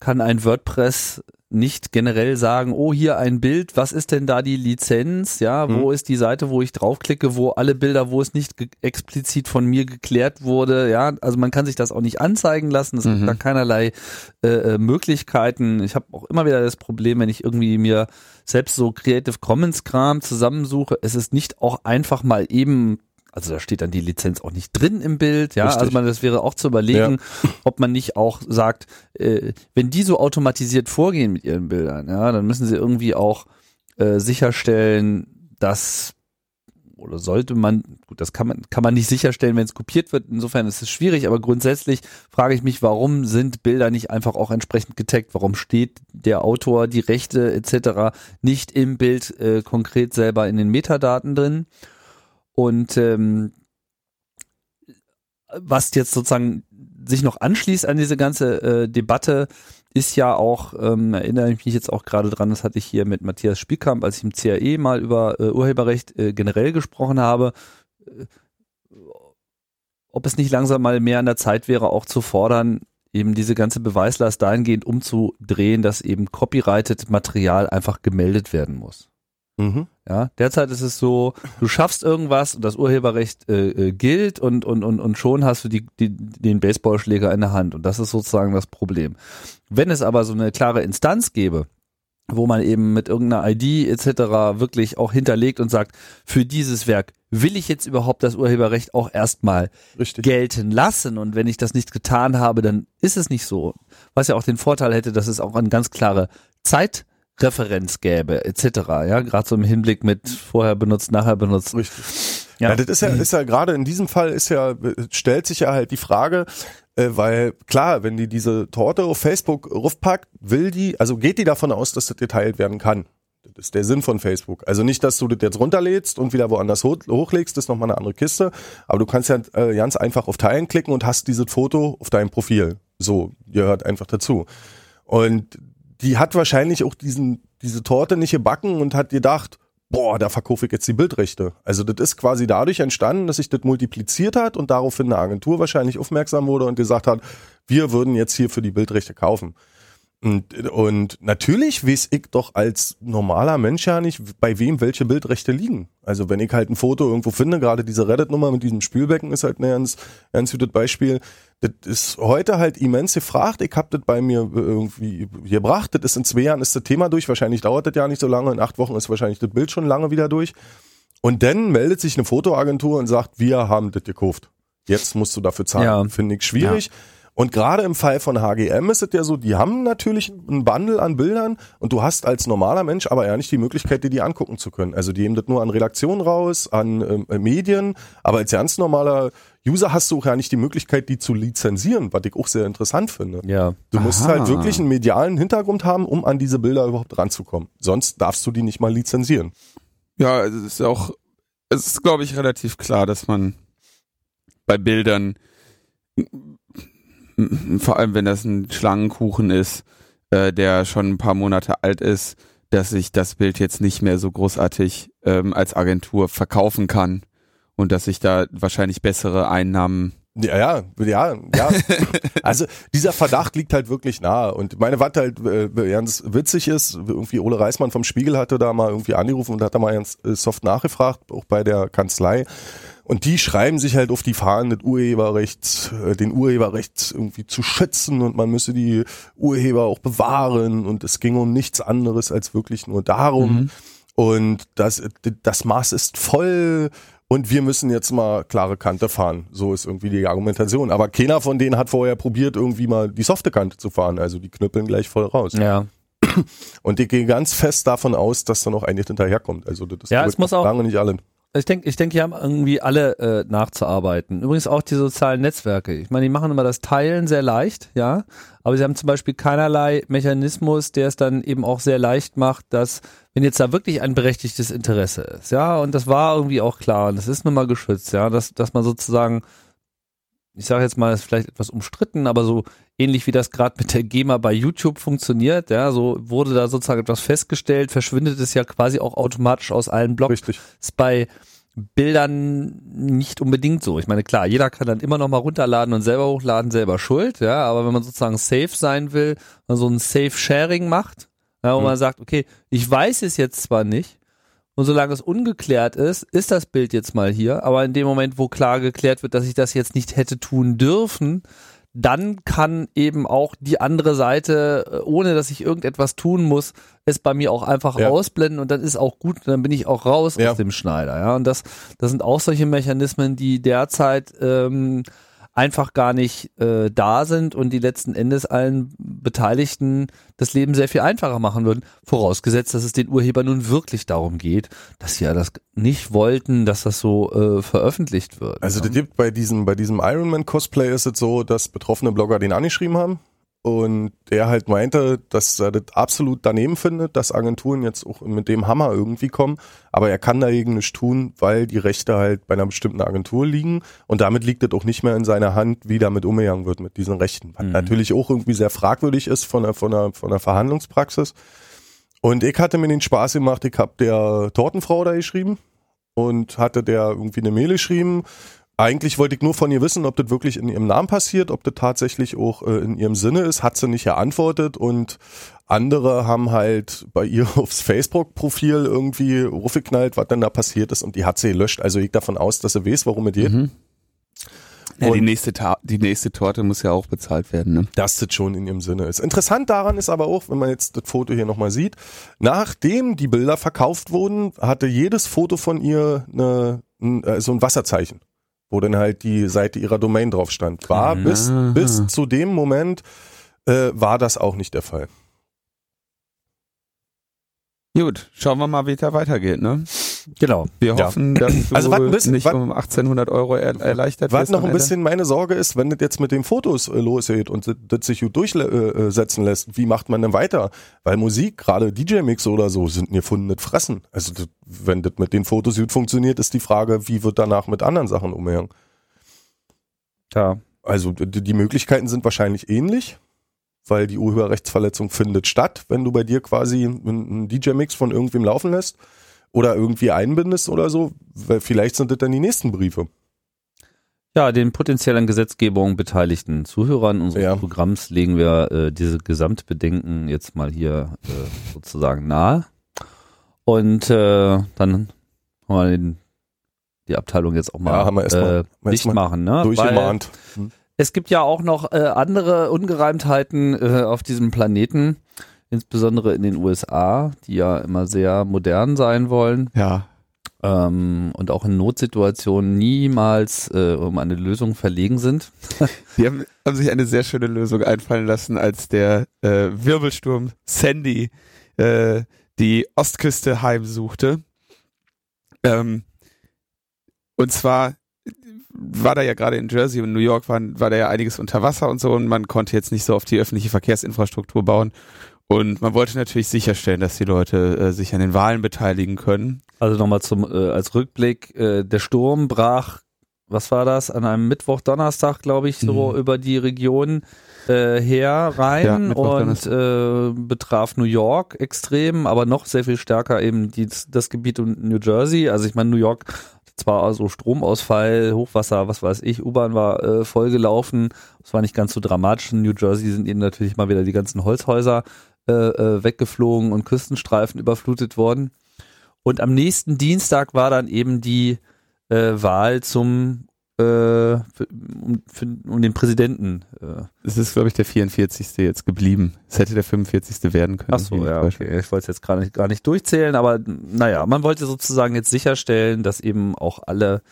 kann ein WordPress nicht generell sagen, oh, hier ein Bild, was ist denn da die Lizenz? Ja, wo Mhm. ist die Seite, wo ich draufklicke, wo alle Bilder, wo es nicht explizit von mir geklärt wurde? Ja, also man kann sich das auch nicht anzeigen lassen. Es Mhm. gibt da keinerlei äh, äh, Möglichkeiten. Ich habe auch immer wieder das Problem, wenn ich irgendwie mir selbst so Creative Commons Kram zusammensuche, es ist nicht auch einfach mal eben also da steht dann die Lizenz auch nicht drin im Bild, ja. Richtig. Also man, das wäre auch zu überlegen, ob man nicht auch sagt, äh, wenn die so automatisiert vorgehen mit ihren Bildern, ja, dann müssen sie irgendwie auch äh, sicherstellen, dass oder sollte man, gut, das kann man, kann man nicht sicherstellen, wenn es kopiert wird. Insofern ist es schwierig, aber grundsätzlich frage ich mich, warum sind Bilder nicht einfach auch entsprechend getaggt? Warum steht der Autor, die Rechte etc. nicht im Bild äh, konkret selber in den Metadaten drin? Und ähm, was jetzt sozusagen sich noch anschließt an diese ganze äh, Debatte, ist ja auch, ähm, erinnere ich mich jetzt auch gerade dran, das hatte ich hier mit Matthias Spielkamp, als ich im CAE mal über äh, Urheberrecht äh, generell gesprochen habe, äh, ob es nicht langsam mal mehr an der Zeit wäre, auch zu fordern, eben diese ganze Beweislast dahingehend umzudrehen, dass eben copyrighted Material einfach gemeldet werden muss. Mhm. Ja, derzeit ist es so, du schaffst irgendwas und das Urheberrecht äh, äh, gilt und, und, und, und schon hast du die, die, den Baseballschläger in der Hand und das ist sozusagen das Problem. Wenn es aber so eine klare Instanz gäbe, wo man eben mit irgendeiner ID etc. wirklich auch hinterlegt und sagt, für dieses Werk will ich jetzt überhaupt das Urheberrecht auch erstmal Richtig. gelten lassen und wenn ich das nicht getan habe, dann ist es nicht so. Was ja auch den Vorteil hätte, dass es auch eine ganz klare Zeitreferenz gäbe etc. Ja, gerade so im Hinblick mit vorher benutzt, nachher benutzt. Richtig. Ja. Ja, das ist ja, ist ja gerade in diesem Fall ist ja, stellt sich ja halt die Frage, äh, weil klar, wenn die diese Torte auf Facebook rufpackt, will die, also geht die davon aus, dass das geteilt werden kann. Das ist der Sinn von Facebook. Also nicht, dass du das jetzt runterlädst und wieder woanders ho hochlegst, das ist nochmal eine andere Kiste. Aber du kannst ja äh, ganz einfach auf Teilen klicken und hast dieses Foto auf deinem Profil. So, gehört einfach dazu. Und die hat wahrscheinlich auch diesen, diese Torte nicht gebacken und hat gedacht, boah, da verkaufe ich jetzt die Bildrechte. Also das ist quasi dadurch entstanden, dass sich das multipliziert hat und daraufhin eine Agentur wahrscheinlich aufmerksam wurde und gesagt hat, wir würden jetzt hier für die Bildrechte kaufen. Und, und natürlich weiß ich doch als normaler Mensch ja nicht, bei wem welche Bildrechte liegen. Also wenn ich halt ein Foto irgendwo finde, gerade diese Reddit-Nummer mit diesem Spülbecken ist halt ein ganz, ganz gutes Beispiel. Das ist heute halt immens gefragt. Ich habe das bei mir irgendwie gebracht. Das ist in zwei Jahren ist das Thema durch. Wahrscheinlich dauert das ja nicht so lange. In acht Wochen ist wahrscheinlich das Bild schon lange wieder durch. Und dann meldet sich eine Fotoagentur und sagt, wir haben das gekauft. Jetzt musst du dafür zahlen. Ja. Finde ich schwierig. Und gerade im Fall von HGM ist es ja so, die haben natürlich einen Bundle an Bildern und du hast als normaler Mensch aber ja nicht die Möglichkeit, dir die angucken zu können. Also die geben das nur an Redaktion raus, an ähm, Medien, aber als ganz normaler User hast du auch ja nicht die Möglichkeit, die zu lizenzieren, was ich auch sehr interessant finde. Ja. Du musst Aha. halt wirklich einen medialen Hintergrund haben, um an diese Bilder überhaupt ranzukommen. Sonst darfst du die nicht mal lizenzieren. Ja, es ist auch, es ist, glaube ich, relativ klar, dass man bei Bildern, vor allem wenn das ein Schlangenkuchen ist, äh, der schon ein paar Monate alt ist, dass ich das Bild jetzt nicht mehr so großartig ähm, als Agentur verkaufen kann und dass ich da wahrscheinlich bessere Einnahmen Ja, ja, ja, ja. Also dieser Verdacht liegt halt wirklich nahe. Und meine, was halt äh, ganz witzig ist, irgendwie Ole Reismann vom Spiegel hatte da mal irgendwie angerufen und hat da mal ganz äh, soft nachgefragt, auch bei der Kanzlei. Und die schreiben sich halt auf die Fahnen, das Urheberrecht, äh, den Urheberrecht irgendwie zu schützen und man müsse die Urheber auch bewahren und es ging um nichts anderes als wirklich nur darum. Und das, das Maß ist voll und wir müssen jetzt mal klare Kante fahren. So ist irgendwie die Argumentation. Aber keiner von denen hat vorher probiert, irgendwie mal die softe Kante zu fahren. Also die knüppeln gleich voll raus. Ja. Und ich gehe ganz fest davon aus, dass da noch einiges hinterherkommt. Also das Ja, es muss auch- lange nicht alle. Ich denke, ich denke, hier haben irgendwie alle äh, nachzuarbeiten. Übrigens auch die sozialen Netzwerke. Ich meine, die machen immer das Teilen sehr leicht, ja. Aber sie haben zum Beispiel keinerlei Mechanismus, der es dann eben auch sehr leicht macht, dass, wenn jetzt da wirklich ein berechtigtes Interesse ist, ja, und das war irgendwie auch klar, und das ist nun mal geschützt, ja, dass, dass man sozusagen, ich sage jetzt mal, ist vielleicht etwas umstritten, aber so ähnlich wie das gerade mit der GEMA bei YouTube funktioniert, ja, so wurde da sozusagen etwas festgestellt, verschwindet es ja quasi auch automatisch aus allen Blogs Richtig. ist bei Bildern nicht unbedingt so. Ich meine, klar, jeder kann dann immer noch mal runterladen und selber hochladen, selber schuld, ja, aber wenn man sozusagen safe sein will, man so ein Safe Sharing macht, ja, wo Mhm. man sagt, okay, ich weiß es jetzt zwar nicht, und solange es ungeklärt ist, ist das Bild jetzt mal hier, aber in dem Moment, wo klar geklärt wird, dass ich das jetzt nicht hätte tun dürfen, dann kann eben auch die andere Seite, äh, ohne dass ich irgendetwas tun muss, es bei mir auch einfach Ja. ausblenden und dann ist auch gut, dann bin ich auch raus Ja. aus dem Schneider. Ja, und das, das sind auch solche Mechanismen, die derzeit ähm, einfach gar nicht äh, da sind und die letzten Endes allen Beteiligten das Leben sehr viel einfacher machen würden, vorausgesetzt, dass es den Urhebern nun wirklich darum geht, dass sie ja das nicht wollten, dass das so äh, veröffentlicht wird. Also ja. das gibt bei diesem, bei diesem Iron Man Cosplay ist es so, dass betroffene Blogger den angeschrieben haben und der halt meinte, dass er das absolut daneben findet, dass Agenturen jetzt auch mit dem Hammer irgendwie kommen, aber er kann dagegen nichts tun, weil die Rechte halt bei einer bestimmten Agentur liegen und damit liegt es auch nicht mehr in seiner Hand, wie damit umgegangen wird mit diesen Rechten. Was Mhm. natürlich auch irgendwie sehr fragwürdig ist von der, von der, von der Verhandlungspraxis. Und ich hatte mir den Spaß gemacht, ich habe der Tortenfrau da geschrieben und hatte der irgendwie eine Mail geschrieben. Eigentlich wollte ich nur von ihr wissen, ob das wirklich in ihrem Namen passiert, ob das tatsächlich auch äh, in ihrem Sinne ist. Hat sie nicht geantwortet und andere haben halt bei ihr aufs Facebook-Profil irgendwie rufgeknallt, was denn da passiert ist und die hat sie gelöscht. Also ich davon aus, dass sie weiß, worum es geht. Mhm. Ja, die, nächste Ta die nächste Torte muss ja auch bezahlt werden. Ne? dass das schon in ihrem Sinne ist. Interessant daran ist aber auch, wenn man jetzt das Foto hier nochmal sieht, nachdem die Bilder verkauft wurden, hatte jedes Foto von ihr eine, ein, äh, so ein Wasserzeichen, wo dann halt die Seite ihrer Domain drauf stand. War Mhm. bis, bis zu dem Moment äh, war das auch nicht der Fall. Gut, schauen wir mal, wie es da weitergeht. Ne? Genau. Wir Ja. hoffen, dass du Also warte ein bisschen, nicht warte- um 1800 Euro er erleichtert Was wirst noch ein bisschen meine Sorge ist, wenn das jetzt mit den Fotos äh, losgeht und das, sich gut durchsetzen lässt, wie macht man denn weiter? Weil Musik, gerade DJ-Mix oder so, sind ein gefundenes Fressen. Also das, wenn das mit den Fotos gut funktioniert, ist die Frage, wie wird danach mit anderen Sachen umgegangen? Ja. Also die, Möglichkeiten sind wahrscheinlich ähnlich, weil die Urheberrechtsverletzung findet statt, wenn du bei dir quasi einen einen DJ-Mix von irgendwem laufen lässt oder irgendwie einbindest oder so. Weil vielleicht sind das dann die nächsten Briefe. Ja, den potenziell an Gesetzgebung beteiligten Zuhörern unseres Ja. Programms legen wir äh, diese Gesamtbedenken jetzt mal hier äh, sozusagen nahe. Und äh, dann haben wir den, die Abteilung jetzt auch mal, Ja, haben wir erst mal- äh, wir dicht mal machen. Ne? Weil Durchgemahnt. es gibt ja auch noch äh, andere Ungereimtheiten äh, auf diesem Planeten, insbesondere in den USA, die ja immer sehr modern sein wollen Ja, ähm, und auch in Notsituationen niemals äh, um eine Lösung verlegen sind. die haben, haben sich eine sehr schöne Lösung einfallen lassen, als der äh, Wirbelsturm Sandy äh, die Ostküste heimsuchte. Ähm, und zwar war da ja gerade in Jersey und New York war, war da ja einiges unter Wasser und so und man konnte jetzt nicht so auf die öffentliche Verkehrsinfrastruktur bauen. Und man wollte natürlich sicherstellen, dass die Leute äh, sich an den Wahlen beteiligen können. Also nochmal zum äh, als Rückblick, äh, der Sturm brach, was war das, an einem Mittwoch, Donnerstag, glaube ich, so Mhm. über die Region äh, her Ja, rein Mittwoch, und äh, betraf New York extrem, aber noch sehr viel stärker eben die, das Gebiet um New Jersey. Also ich meine, New York zwar so Stromausfall, Hochwasser, was weiß ich, U-Bahn war äh, vollgelaufen, es war nicht ganz so dramatisch. In New Jersey sind eben natürlich mal wieder die ganzen Holzhäuser äh, äh, weggeflogen und Küstenstreifen überflutet worden. Und am nächsten Dienstag war dann eben die äh, Wahl zum äh, für, um, für, um den Präsidenten. Äh. Es ist, glaube ich, der 44. jetzt geblieben. Es hätte der 45. werden können. Ach so, ja, okay. Ich wollte es jetzt gar nicht, gar nicht durchzählen, aber naja, man wollte sozusagen jetzt sicherstellen, dass eben auch alle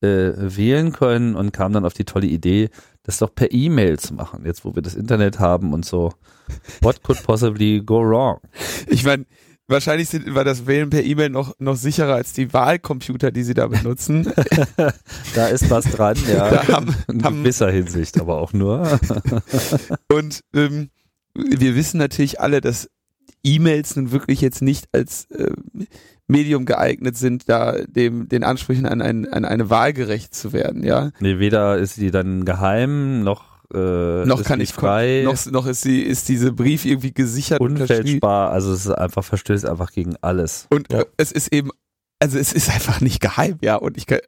äh, wählen können und kam dann auf die tolle Idee, das doch per E-Mail zu machen, jetzt wo wir das Internet haben und so. What could possibly go wrong? Ich meine, wahrscheinlich sind, war das Wählen per E-Mail noch, noch sicherer als die Wahlcomputer, die sie da benutzen. Da ist was dran, ja. Da haben- In haben- gewisser Hinsicht aber auch nur. Und ähm, wir wissen natürlich alle, dass E-Mails nun wirklich jetzt nicht als äh, Medium geeignet sind, da dem den Ansprüchen an, ein, an eine Wahl gerecht zu werden. Ja, Nee, weder ist sie dann geheim, noch, äh, noch ist kann sie ich frei, noch noch ist sie ist diese Brief irgendwie gesichert unfälschbar. Also es ist einfach verstößt einfach gegen alles. und Ja. es ist eben also es ist einfach nicht geheim, ja. Und ich kann,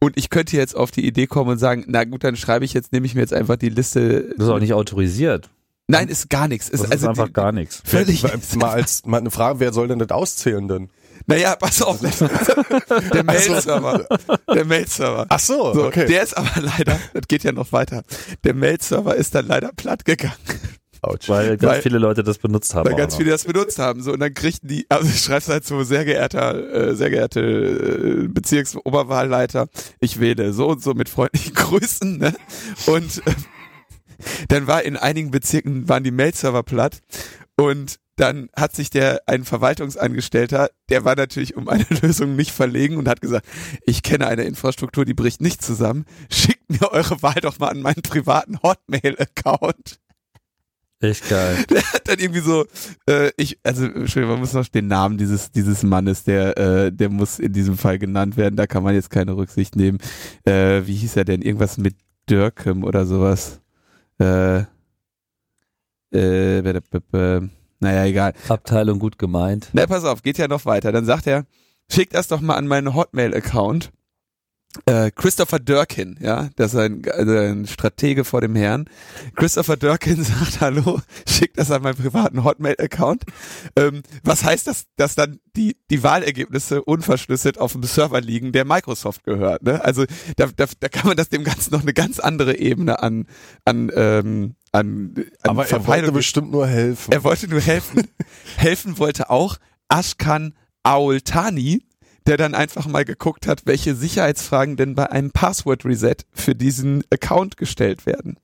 und ich könnte jetzt auf die Idee kommen und sagen, na gut, dann schreibe ich jetzt, nehme ich mir jetzt einfach die Liste. Das ist auch nicht autorisiert. Nein, ist gar nichts. Das Ist ist also einfach die, gar nichts. völlig. Mal als mal eine Frage, wer soll denn das auszählen denn? Naja, pass auf. Der Mail-Server. Der Mail-Server. Ach so, So, okay. Der ist aber leider, das geht ja noch weiter. Der Mail-Server ist dann leider platt gegangen, Autsch. Weil ganz Weil- viele Leute das benutzt haben. weil ganz noch. viele das benutzt haben. So, und dann kriegten die, also ich schreib's halt so, sehr geehrter, äh, sehr geehrte äh, Bezirksoberwahlleiter, ich wähle so und so mit freundlichen Grüßen, ne? Und äh, dann war in einigen Bezirken waren die Mail-Server platt und dann hat sich der, ein Verwaltungsangestellter, der war natürlich um eine Lösung nicht verlegen und hat gesagt, ich kenne eine Infrastruktur, die bricht nicht zusammen, schickt mir eure Wahl doch mal an meinen privaten Hotmail-Account. Echt geil. Der hat dann irgendwie so, äh, ich, also Entschuldigung, man muss noch den Namen dieses dieses Mannes, der äh, der muss in diesem Fall genannt werden. Da kann man jetzt keine Rücksicht nehmen. Äh, wie hieß er denn? Irgendwas mit Dirkham oder sowas. Äh, äh, naja, egal. Abteilung gut gemeint. Na, pass auf, geht ja noch weiter. Dann sagt er, schick das doch mal an meinen Hotmail-Account. Äh, Christopher Durkin, ja, das ist ein, also ein Stratege vor dem Herrn. Christopher Durkin sagt, hallo, schick das an meinen privaten Hotmail-Account. Ähm, was heißt das, dass dann die, die Wahlergebnisse unverschlüsselt auf dem Server liegen, der Microsoft gehört, ne? Also da, da, da kann man das dem Ganzen noch eine ganz andere Ebene an, an, ähm, an, an Aber er wollte bestimmt nur helfen. er wollte nur helfen. helfen wollte auch Ashkan Aultani, der dann einfach mal geguckt hat, welche Sicherheitsfragen denn bei einem Password Reset für diesen Account gestellt werden.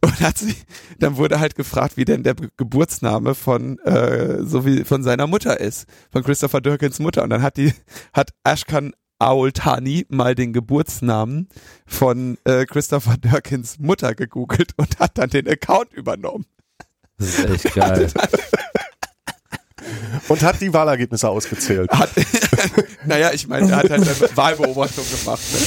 Und hat sie, dann wurde halt gefragt, wie denn der Geburtsname von äh, so wie von seiner Mutter ist, von Christopher Durkins Mutter. Und dann hat die hat Ashkan Aultani mal den Geburtsnamen von äh, Christopher Durkins Mutter gegoogelt und hat dann den Account übernommen. Das ist echt geil. Und hat die Wahlergebnisse ausgezählt. Hat, naja, ich meine, er hat halt eine Wahlbeobachtung gemacht. Ne?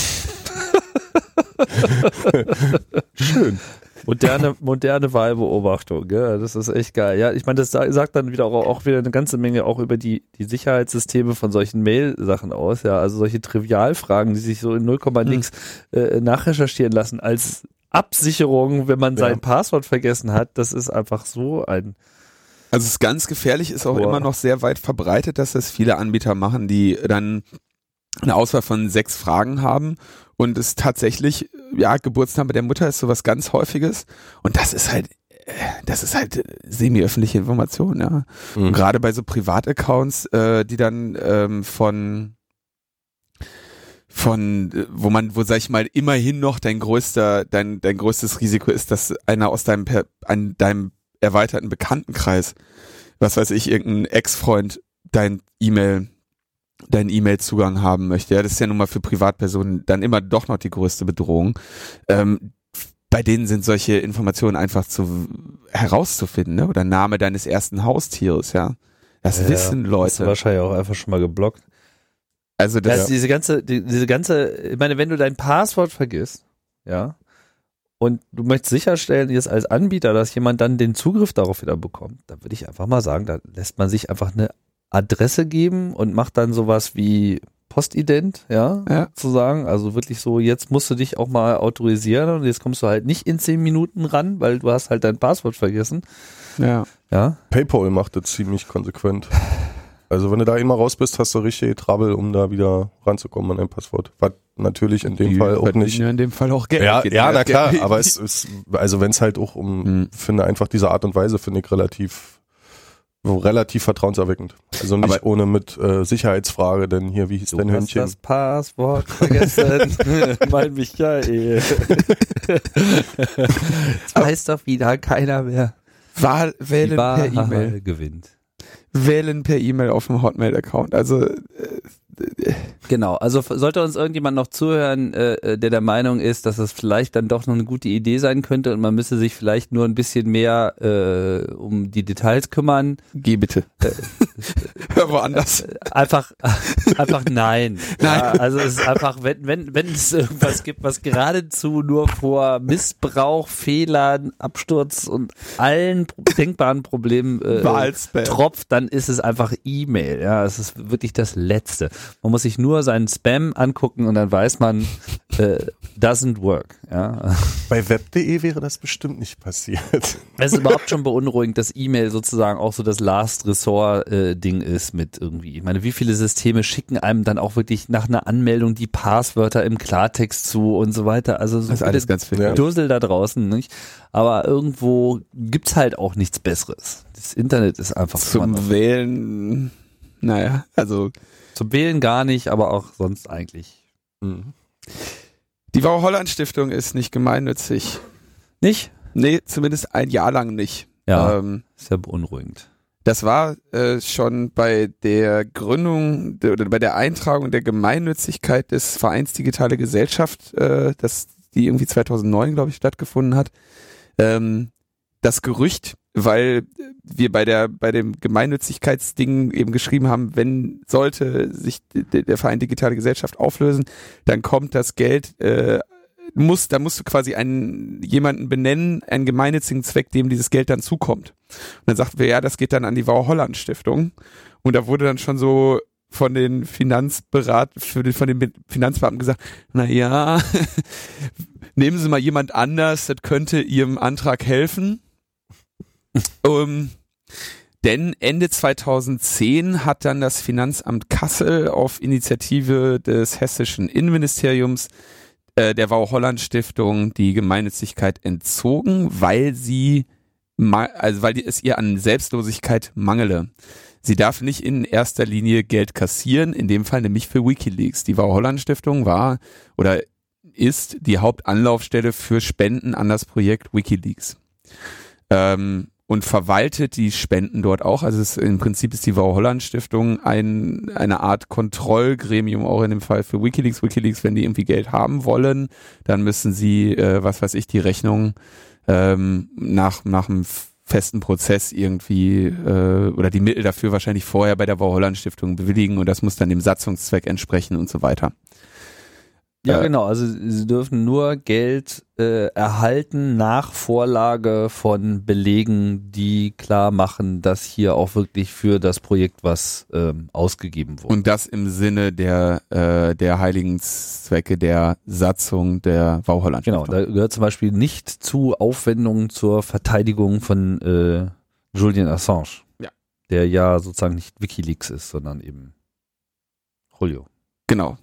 Schön. Moderne, moderne Wahlbeobachtung, ja, das ist echt geil. Ja, ich meine, das sa- sagt dann wieder auch, auch wieder eine ganze Menge auch über die, die Sicherheitssysteme von solchen Mail-Sachen aus, ja, also solche Trivialfragen, die sich so in 0, nix äh, nachrecherchieren lassen als Absicherung, wenn man Ja. sein Passwort vergessen hat, das ist einfach so ein, Also es ist ganz gefährlich, ist auch Boah. immer noch sehr weit verbreitet, dass das viele Anbieter machen, die dann eine Auswahl von sechs Fragen haben und es tatsächlich, ja, Geburtsname der Mutter ist sowas ganz häufiges und das ist halt, äh, das ist halt semi-öffentliche Information, ja. Und Mhm. gerade bei so Privataccounts, äh, die dann ähm, von von wo man wo sag ich mal immerhin noch dein größter dein dein größtes Risiko ist, dass einer aus deinem an deinem erweiterten Bekanntenkreis, was weiß ich, irgendein Ex-Freund dein E-Mail deinen E-Mail-Zugang haben möchte. Ja, das ist ja nun mal für Privatpersonen dann immer doch noch die größte Bedrohung. Ähm, bei denen sind solche Informationen einfach zu herauszufinden, ne? Oder Name deines ersten Haustieres, ja. Das Ja, wissen hast du Leute. wahrscheinlich auch einfach schon mal geblockt. Also das, Das, diese ganze, die, diese ganze, ich meine, wenn du dein Passwort vergisst, ja, und du möchtest sicherstellen, jetzt als Anbieter, dass jemand dann den Zugriff darauf wieder bekommt, dann würde ich einfach mal sagen, da lässt man sich einfach eine Adresse geben und macht dann sowas wie Postident, ja, Ja. zu sagen. Also wirklich so, jetzt musst du dich auch mal autorisieren und jetzt kommst du halt nicht in zehn Minuten ran, weil du hast halt dein Passwort vergessen. ja. Ja. PayPal macht das ziemlich konsequent. Also wenn du da immer raus bist, hast du richtig Trouble, um da wieder ranzukommen an dein Passwort. Was natürlich in dem Die Fall auch nicht. Ja, in dem Fall auch Geld. Ja, Geht ja, na klar, Geld- aber es ist, also wenn es halt auch um, Mhm. finde einfach diese Art und Weise finde ich relativ, relativ vertrauenserweckend. Also nicht Aber- ohne mit äh, Sicherheitsfrage, denn hier, wie hieß Du dein hast Hündchen? das Passwort vergessen. mein Michael. Jetzt weiß doch wieder keiner mehr. Wahl, wählen per E-Mail. Gewinnt. Wählen per E-Mail auf dem Hotmail-Account. Also äh, Genau, also sollte uns irgendjemand noch zuhören, äh, äh, der der Meinung ist, dass es vielleicht dann doch noch eine gute Idee sein könnte und man müsse sich vielleicht nur ein bisschen mehr äh, um die Details kümmern, Geh bitte. Hör woanders. einfach einfach nein. Nein. Ja, also es ist einfach, wenn wenn wenn es irgendwas gibt, was geradezu nur vor Missbrauch, Fehlern, Absturz und allen denkbaren Problemen äh, tropft, dann ist es einfach E-Mail. Ja, es ist wirklich das Letzte. Man muss sich nur seinen Spam angucken und dann weiß man, äh, doesn't work. Ja, Bei web.de wäre das bestimmt nicht passiert. es ist überhaupt schon beunruhigend, dass E-Mail sozusagen auch so das Last Resort äh, Ding ist mit irgendwie. Ich meine, wie viele Systeme schicken einem dann auch wirklich nach einer Anmeldung die Passwörter im Klartext zu und so weiter. Also so Das ist alles ganz viel. Ja. Dussel da draußen, nicht? Aber irgendwo gibt's halt auch nichts Besseres. Das Internet ist einfach Zum Wählen, naja, also zum Wählen gar nicht, aber auch sonst eigentlich die Wow Holland Stiftung ist nicht gemeinnützig. nicht. Nee, zumindest ein Jahr lang nicht. Ja, Ähm, ja beunruhigend. das war äh, schon bei der Gründung der, oder bei der Eintragung der Gemeinnützigkeit des Vereins Digitale Gesellschaft, äh, das die irgendwie 2009, glaube ich, stattgefunden hat, ähm, das Gerücht, weil wir bei der bei dem Gemeinnützigkeitsding eben geschrieben haben, wenn sollte sich der Verein Digitale Gesellschaft auflösen, dann kommt das Geld äh, muss, da musst du quasi einen jemanden benennen, einen gemeinnützigen Zweck, dem dieses Geld dann zukommt. Und dann sagten wir, ja, das geht dann an die Wow Holland Stiftung. Und da wurde dann schon so von den Finanzberat, von den Finanzbeamten gesagt, na ja, nehmen Sie mal jemand anders, das könnte Ihrem Antrag helfen. Um, denn Ende 2010 hat dann das Finanzamt Kassel auf Initiative des hessischen Innenministeriums äh, der Wow Holland Stiftung die Gemeinnützigkeit entzogen, weil sie also weil es ihr an Selbstlosigkeit mangele. Sie darf nicht in erster Linie Geld kassieren, in dem Fall nämlich für WikiLeaks. Die Wow Holland Stiftung war oder ist die Hauptanlaufstelle für Spenden an das Projekt WikiLeaks. Ähm, und verwaltet die Spenden dort auch. Also es, im Prinzip ist die Wow Holland Stiftung ein, eine Art Kontrollgremium auch in dem Fall für WikiLeaks. WikiLeaks, wenn die irgendwie Geld haben wollen, dann müssen sie, äh, was weiß ich, die Rechnung ähm, nach, nach einem festen Prozess irgendwie äh, oder die Mittel dafür wahrscheinlich vorher bei der Wow Holland Stiftung bewilligen und das muss dann dem Satzungszweck entsprechen und so weiter. Ja, Äh, genau. Also sie dürfen nur Geld äh, erhalten nach Vorlage von Belegen, die klar machen, dass hier auch wirklich für das Projekt was ähm, ausgegeben wurde. Und das im Sinne der, äh, der heiligen Zwecke der Satzung der Wow Holland genau, da gehört zum Beispiel nicht zu Aufwendungen zur Verteidigung von äh, Julian Assange. Ja. Der ja sozusagen nicht WikiLeaks ist, sondern eben Julio. Genau.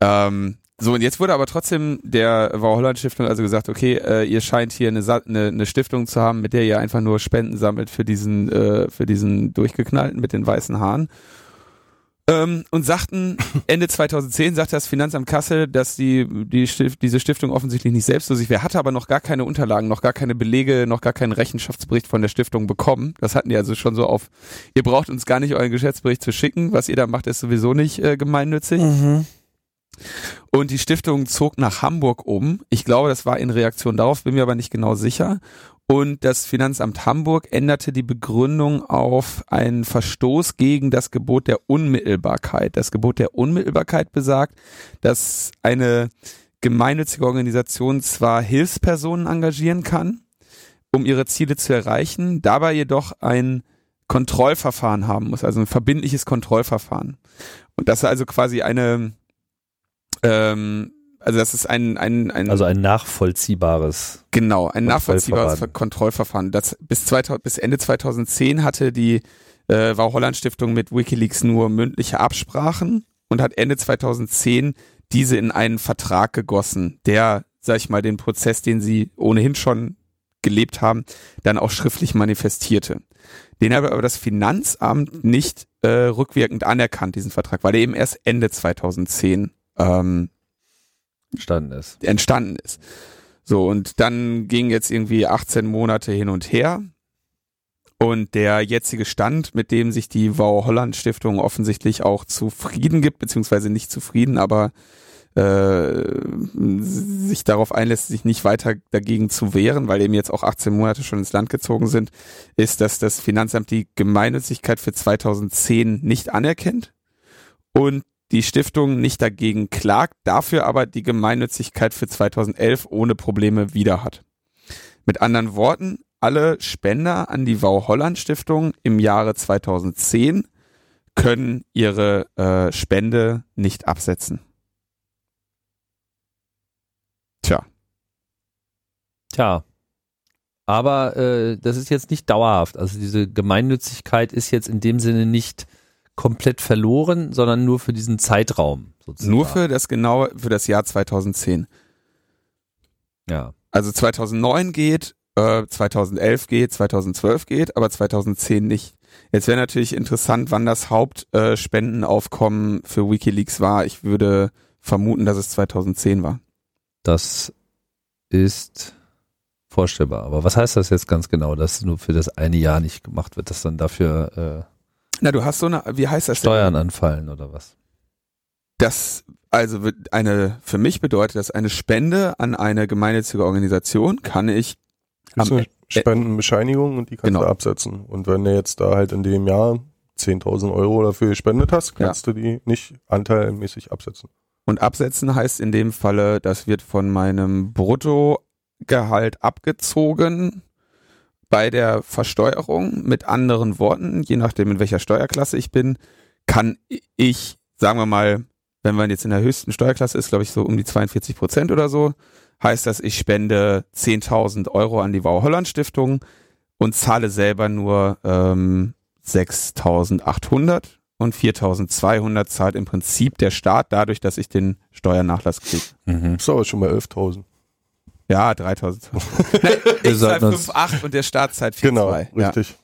Ähm, so, und jetzt wurde aber trotzdem der Wow Holland Stiftung also gesagt, okay, äh, ihr scheint hier eine, eine, eine Stiftung zu haben, mit der ihr einfach nur Spenden sammelt für diesen, äh, für diesen durchgeknallten mit den weißen Haaren. Ähm, und sagten, Ende 2010 sagte das Finanzamt Kassel, dass die, die Stift, diese Stiftung offensichtlich nicht selbstlos wäre, hatte aber noch gar keine Unterlagen, noch gar keine Belege, noch gar keinen Rechenschaftsbericht von der Stiftung bekommen. Das hatten die also schon so auf, ihr braucht uns gar nicht euren Geschäftsbericht zu schicken, was ihr da macht, ist sowieso nicht äh, gemeinnützig. Und die Stiftung zog nach Hamburg um. Ich glaube, das war in Reaktion darauf, bin mir aber nicht genau sicher. Und das Finanzamt Hamburg änderte die Begründung auf einen Verstoß gegen das Gebot der Unmittelbarkeit. Das Gebot der Unmittelbarkeit besagt, dass eine gemeinnützige Organisation zwar Hilfspersonen engagieren kann, um ihre Ziele zu erreichen, dabei jedoch ein Kontrollverfahren haben muss, also ein verbindliches Kontrollverfahren. Und das ist also quasi eine, ähm, also das ist ein, ein, ein Also ein nachvollziehbares. Genau, ein nachvollziehbares Kontrollverfahren. Das bis, 2000, bis Ende 2010 hatte die äh, Wow Holland Stiftung mit WikiLeaks nur mündliche Absprachen und hat Ende 2010 diese in einen Vertrag gegossen, der, sag ich mal, den Prozess, den sie ohnehin schon gelebt haben, dann auch schriftlich manifestierte. Den hat aber das Finanzamt nicht äh, rückwirkend anerkannt, diesen Vertrag, weil er eben erst Ende 2010 ähm, entstanden ist. entstanden ist. So, und dann ging jetzt irgendwie 18 Monate hin und her. Und der jetzige Stand, mit dem sich die Wow Holland Stiftung offensichtlich auch zufrieden gibt, beziehungsweise nicht zufrieden, aber äh, sich darauf einlässt, sich nicht weiter dagegen zu wehren, weil eben jetzt auch 18 Monate schon ins Land gezogen sind, ist, dass das Finanzamt die Gemeinnützigkeit für 2010 nicht anerkennt und die Stiftung nicht dagegen klagt, dafür aber die Gemeinnützigkeit für 2011 ohne Probleme wieder hat. Mit anderen Worten, alle Spender an die Wow Holland Stiftung im Jahre 2010 können ihre äh, Spende nicht absetzen. Tja. Tja. Aber äh, das ist jetzt nicht dauerhaft. Also diese Gemeinnützigkeit ist jetzt in dem Sinne nicht komplett verloren, sondern nur für diesen Zeitraum. Sozusagen. Nur für das genaue, für das Jahr 2010. Ja. Also 2009 geht, äh, 2011 geht, 2012 geht, aber 2010 nicht. Jetzt wäre natürlich interessant, wann das Hauptspendenaufkommen für WikiLeaks war. Ich würde vermuten, dass es 2010 war. Das ist vorstellbar. Aber was heißt das jetzt ganz genau, dass nur für das eine Jahr nicht gemacht wird, dass dann dafür äh, Na, du hast so eine, wie heißt das denn? Steuern anfallen oder was? Das, also eine, für mich bedeutet das eine Spende an eine gemeinnützige Organisation kann ich Das ist am, eine Spendenbescheinigung und die kannst Genau. du absetzen. Und wenn du jetzt da halt in dem Jahr 10.000 Euro dafür gespendet hast, kannst du die nicht anteilmäßig absetzen. Und absetzen heißt in dem Falle, das wird von meinem Bruttogehalt abgezogen bei der Versteuerung. Mit anderen Worten, je nachdem in welcher Steuerklasse ich bin, kann ich, sagen wir mal, wenn man jetzt in der höchsten Steuerklasse ist, glaube ich so um die 42 Prozent oder so, heißt das, ich spende 10.000 Euro an die Wow Holland Stiftung und zahle selber nur ähm, 6.800 und 4.200 zahlt im Prinzip der Staat dadurch, dass ich den Steuernachlass kriege. Mhm. Das ist aber schon mal 11.000. Ja, 3.000. Nein, ich zahle sollten uns- 5,8 und der Staat zahlt 4,2. Genau, Ja. richtig.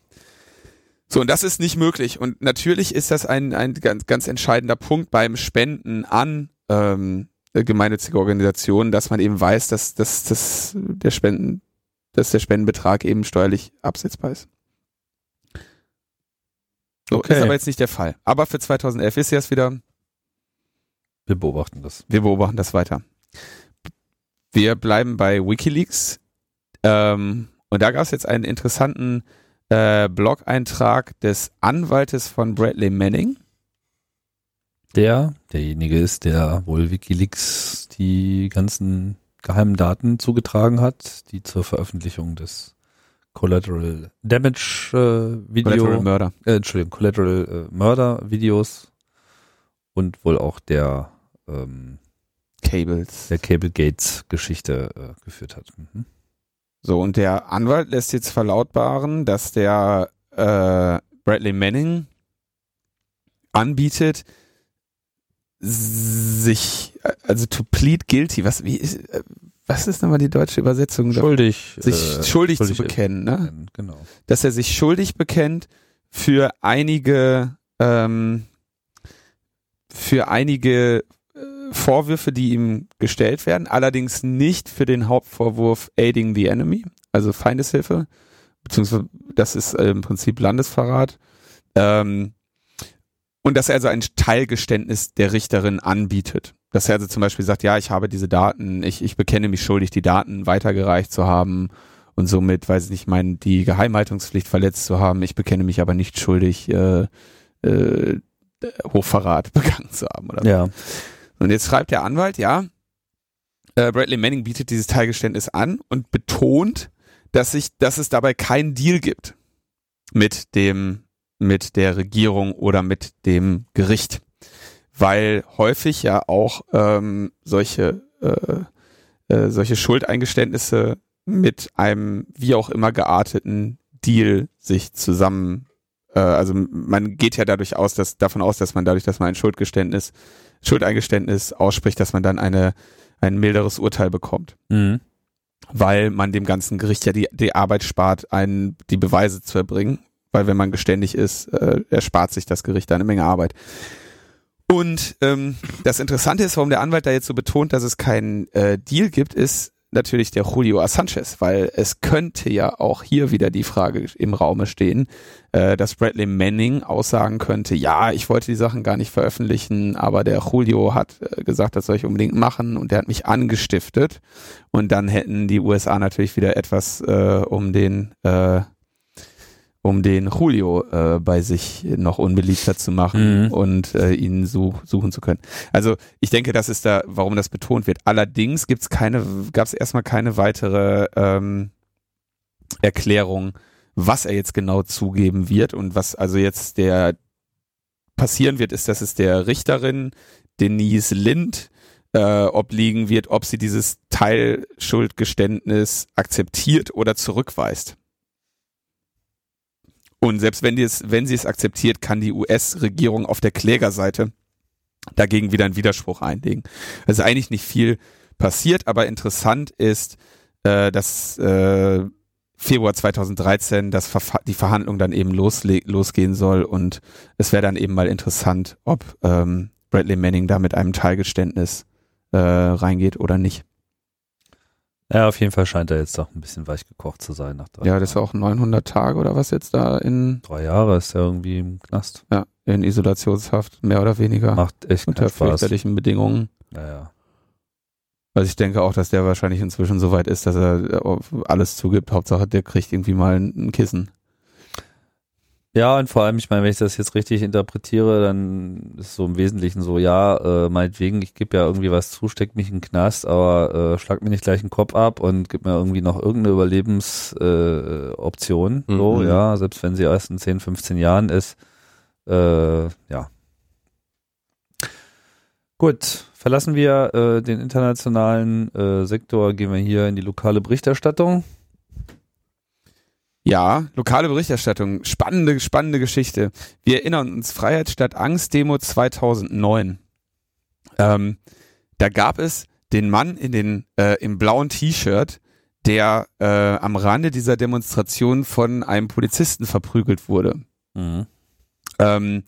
So, und das ist nicht möglich. Und natürlich ist das ein, ein ganz, ganz entscheidender Punkt beim Spenden an ähm, gemeinnützige Organisationen, dass man eben weiß, dass, dass, dass der Spenden, dass der Spendenbetrag eben steuerlich absetzbar ist. So, Okay. ist aber jetzt nicht der Fall. Aber für 2011 ist jetzt wieder, Wir beobachten das. wir beobachten das weiter. Wir bleiben bei WikiLeaks. Ähm, und da gab es jetzt einen interessanten äh, Blog-Eintrag des Anwaltes von Bradley Manning. Der, derjenige ist, der wohl WikiLeaks die ganzen geheimen Daten zugetragen hat, die zur Veröffentlichung des Collateral Damage äh, Video, Collateral Murder. äh, Entschuldigung, Collateral äh, Murder Videos und wohl auch der, ähm, Cables. der Cable Gates Geschichte äh, geführt hat. Mhm. So, und der Anwalt lässt jetzt verlautbaren, dass der äh, Bradley Manning anbietet, sich, äh, also to plead guilty, was, wie ist, äh, was ist nochmal die deutsche Übersetzung? Schuldig. Sich äh, schuldig, schuldig zu bekennen, ne? Genau. Dass er sich schuldig bekennt für einige, ähm, für einige Vorwürfe, die ihm gestellt werden, allerdings nicht für den Hauptvorwurf Aiding the Enemy, also Feindeshilfe, beziehungsweise das ist äh, im Prinzip Landesverrat. Ähm, und dass er also ein Teilgeständnis der Richterin anbietet. Dass er also zum Beispiel sagt, ja, ich habe diese Daten, ich, ich bekenne mich schuldig, die Daten weitergereicht zu haben und somit, weiß ich nicht, mein, die Geheimhaltungspflicht verletzt zu haben. Ich bekenne mich aber nicht schuldig, äh, äh, Hochverrat begangen zu haben. Oder. Ja. Und jetzt schreibt der Anwalt, ja, äh, Bradley Manning bietet dieses Teilgeständnis an und betont, dass sich, dass es dabei keinen Deal gibt mit dem, mit der Regierung oder mit dem Gericht, weil häufig ja auch ähm, solche äh, äh, solche Schuldeingeständnisse mit einem wie auch immer gearteten Deal sich zusammen äh, also man geht ja dadurch aus, dass davon aus, dass man dadurch, dass man ein Schuldgeständnis Schuldeingeständnis ausspricht, dass man dann eine ein milderes Urteil bekommt, Mhm. weil man dem ganzen Gericht ja die die Arbeit spart, einen die Beweise zu erbringen, weil wenn man geständig ist, äh, erspart sich das Gericht eine Menge Arbeit. Und ähm, das Interessante ist, warum der Anwalt da jetzt so betont, dass es keinen äh, Deal gibt, ist natürlich der Julio Sanchez, weil es könnte ja auch hier wieder die Frage im Raume stehen, äh, dass Bradley Manning aussagen könnte, ja, ich wollte die Sachen gar nicht veröffentlichen, aber der Julio hat äh, gesagt, das soll ich unbedingt machen und der hat mich angestiftet. Und dann hätten die USA natürlich wieder etwas, äh, um den äh, um den Julio äh, bei sich noch unbeliebter zu machen Mhm. und äh, ihn such, suchen zu können. Also ich denke, das ist da, warum das betont wird. Allerdings gibt's keine, gab es erstmal keine weitere ähm, Erklärung, was er jetzt genau zugeben wird und was also jetzt der passieren wird, ist, dass es der Richterin Denise Lind äh, obliegen wird, ob sie dieses Teilschuldgeständnis akzeptiert oder zurückweist. Und selbst wenn, die es, wenn sie es akzeptiert, kann die US-Regierung auf der Klägerseite dagegen wieder einen Widerspruch einlegen. Also eigentlich nicht viel passiert, aber interessant ist, äh, dass äh, Februar 2013 das die Verhandlung dann eben losgehen soll und es wäre dann eben mal interessant, ob ähm, Bradley Manning da mit einem Teilgeständnis äh, reingeht oder nicht. Ja, auf jeden Fall scheint er jetzt doch ein bisschen weich gekocht zu sein nach drei Ja, das ist auch 900 Tage oder was jetzt da in, Drei Jahre ist er irgendwie im Knast. ja, in Isolationshaft, mehr oder weniger, Macht echt unter fürchterlichen Bedingungen. Naja. Also ich denke auch, dass der wahrscheinlich inzwischen so weit ist, dass er alles zugibt. Hauptsache, der kriegt irgendwie mal ein Kissen. Ja, und vor allem, ich meine, wenn ich das jetzt richtig interpretiere, dann ist so im Wesentlichen so, ja, äh, meinetwegen, ich gebe ja irgendwie was zu, steck mich in den Knast, aber äh, schlag mir nicht gleich den Kopf ab und gib mir irgendwie noch irgendeine Überlebensoption. Äh, Option. so, Mhm. ja, selbst wenn sie erst in 10, 15 Jahren ist. Äh, ja. Gut, verlassen wir äh, den internationalen äh, Sektor, gehen wir hier in die lokale Berichterstattung. Ja, lokale Berichterstattung. Spannende, spannende Geschichte. Wir erinnern uns, Freiheit statt Angst Demo 2009. Ähm, da gab es den Mann in den, äh, im blauen T-Shirt, der äh, am Rande dieser Demonstration von einem Polizisten verprügelt wurde. Mhm. Ähm,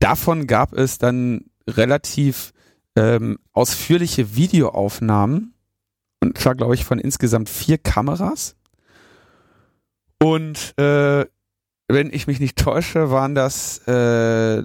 davon gab es dann relativ ähm, ausführliche Videoaufnahmen und zwar glaube ich von insgesamt vier Kameras. Und äh, wenn ich mich nicht täusche, waren das äh,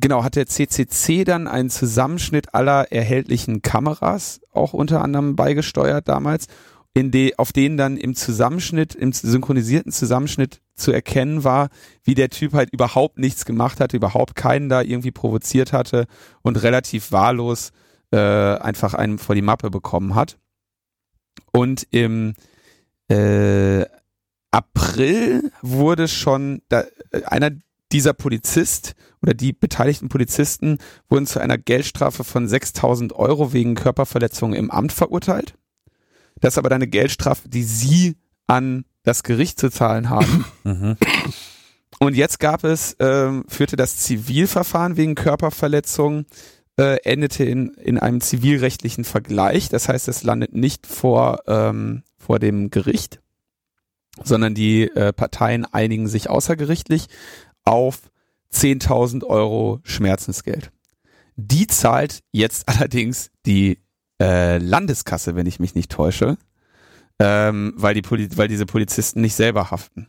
genau hat der CCC dann einen Zusammenschnitt aller erhältlichen Kameras auch unter anderem beigesteuert damals, in de, auf denen dann im Zusammenschnitt, im synchronisierten Zusammenschnitt zu erkennen war, wie der Typ halt überhaupt nichts gemacht hatte, überhaupt keinen da irgendwie provoziert hatte und relativ wahllos äh, einfach einen vor die Mappe bekommen hat. Und im äh, April wurde schon da, äh, einer dieser Polizist oder die beteiligten Polizisten wurden zu einer Geldstrafe von 6000 Euro wegen Körperverletzung im Amt verurteilt. Das ist aber dann eine Geldstrafe, die sie an das Gericht zu zahlen haben. Mhm. Und jetzt gab es, ähm, führte das Zivilverfahren wegen Körperverletzung, äh, endete in, in einem zivilrechtlichen Vergleich. Das heißt, es landet nicht vor, ähm, vor dem Gericht, sondern die äh, Parteien einigen sich außergerichtlich auf 10.000 Euro Schmerzensgeld. Die zahlt jetzt allerdings die äh, Landeskasse, wenn ich mich nicht täusche, ähm, weil, die Poli weil diese Polizisten nicht selber haften.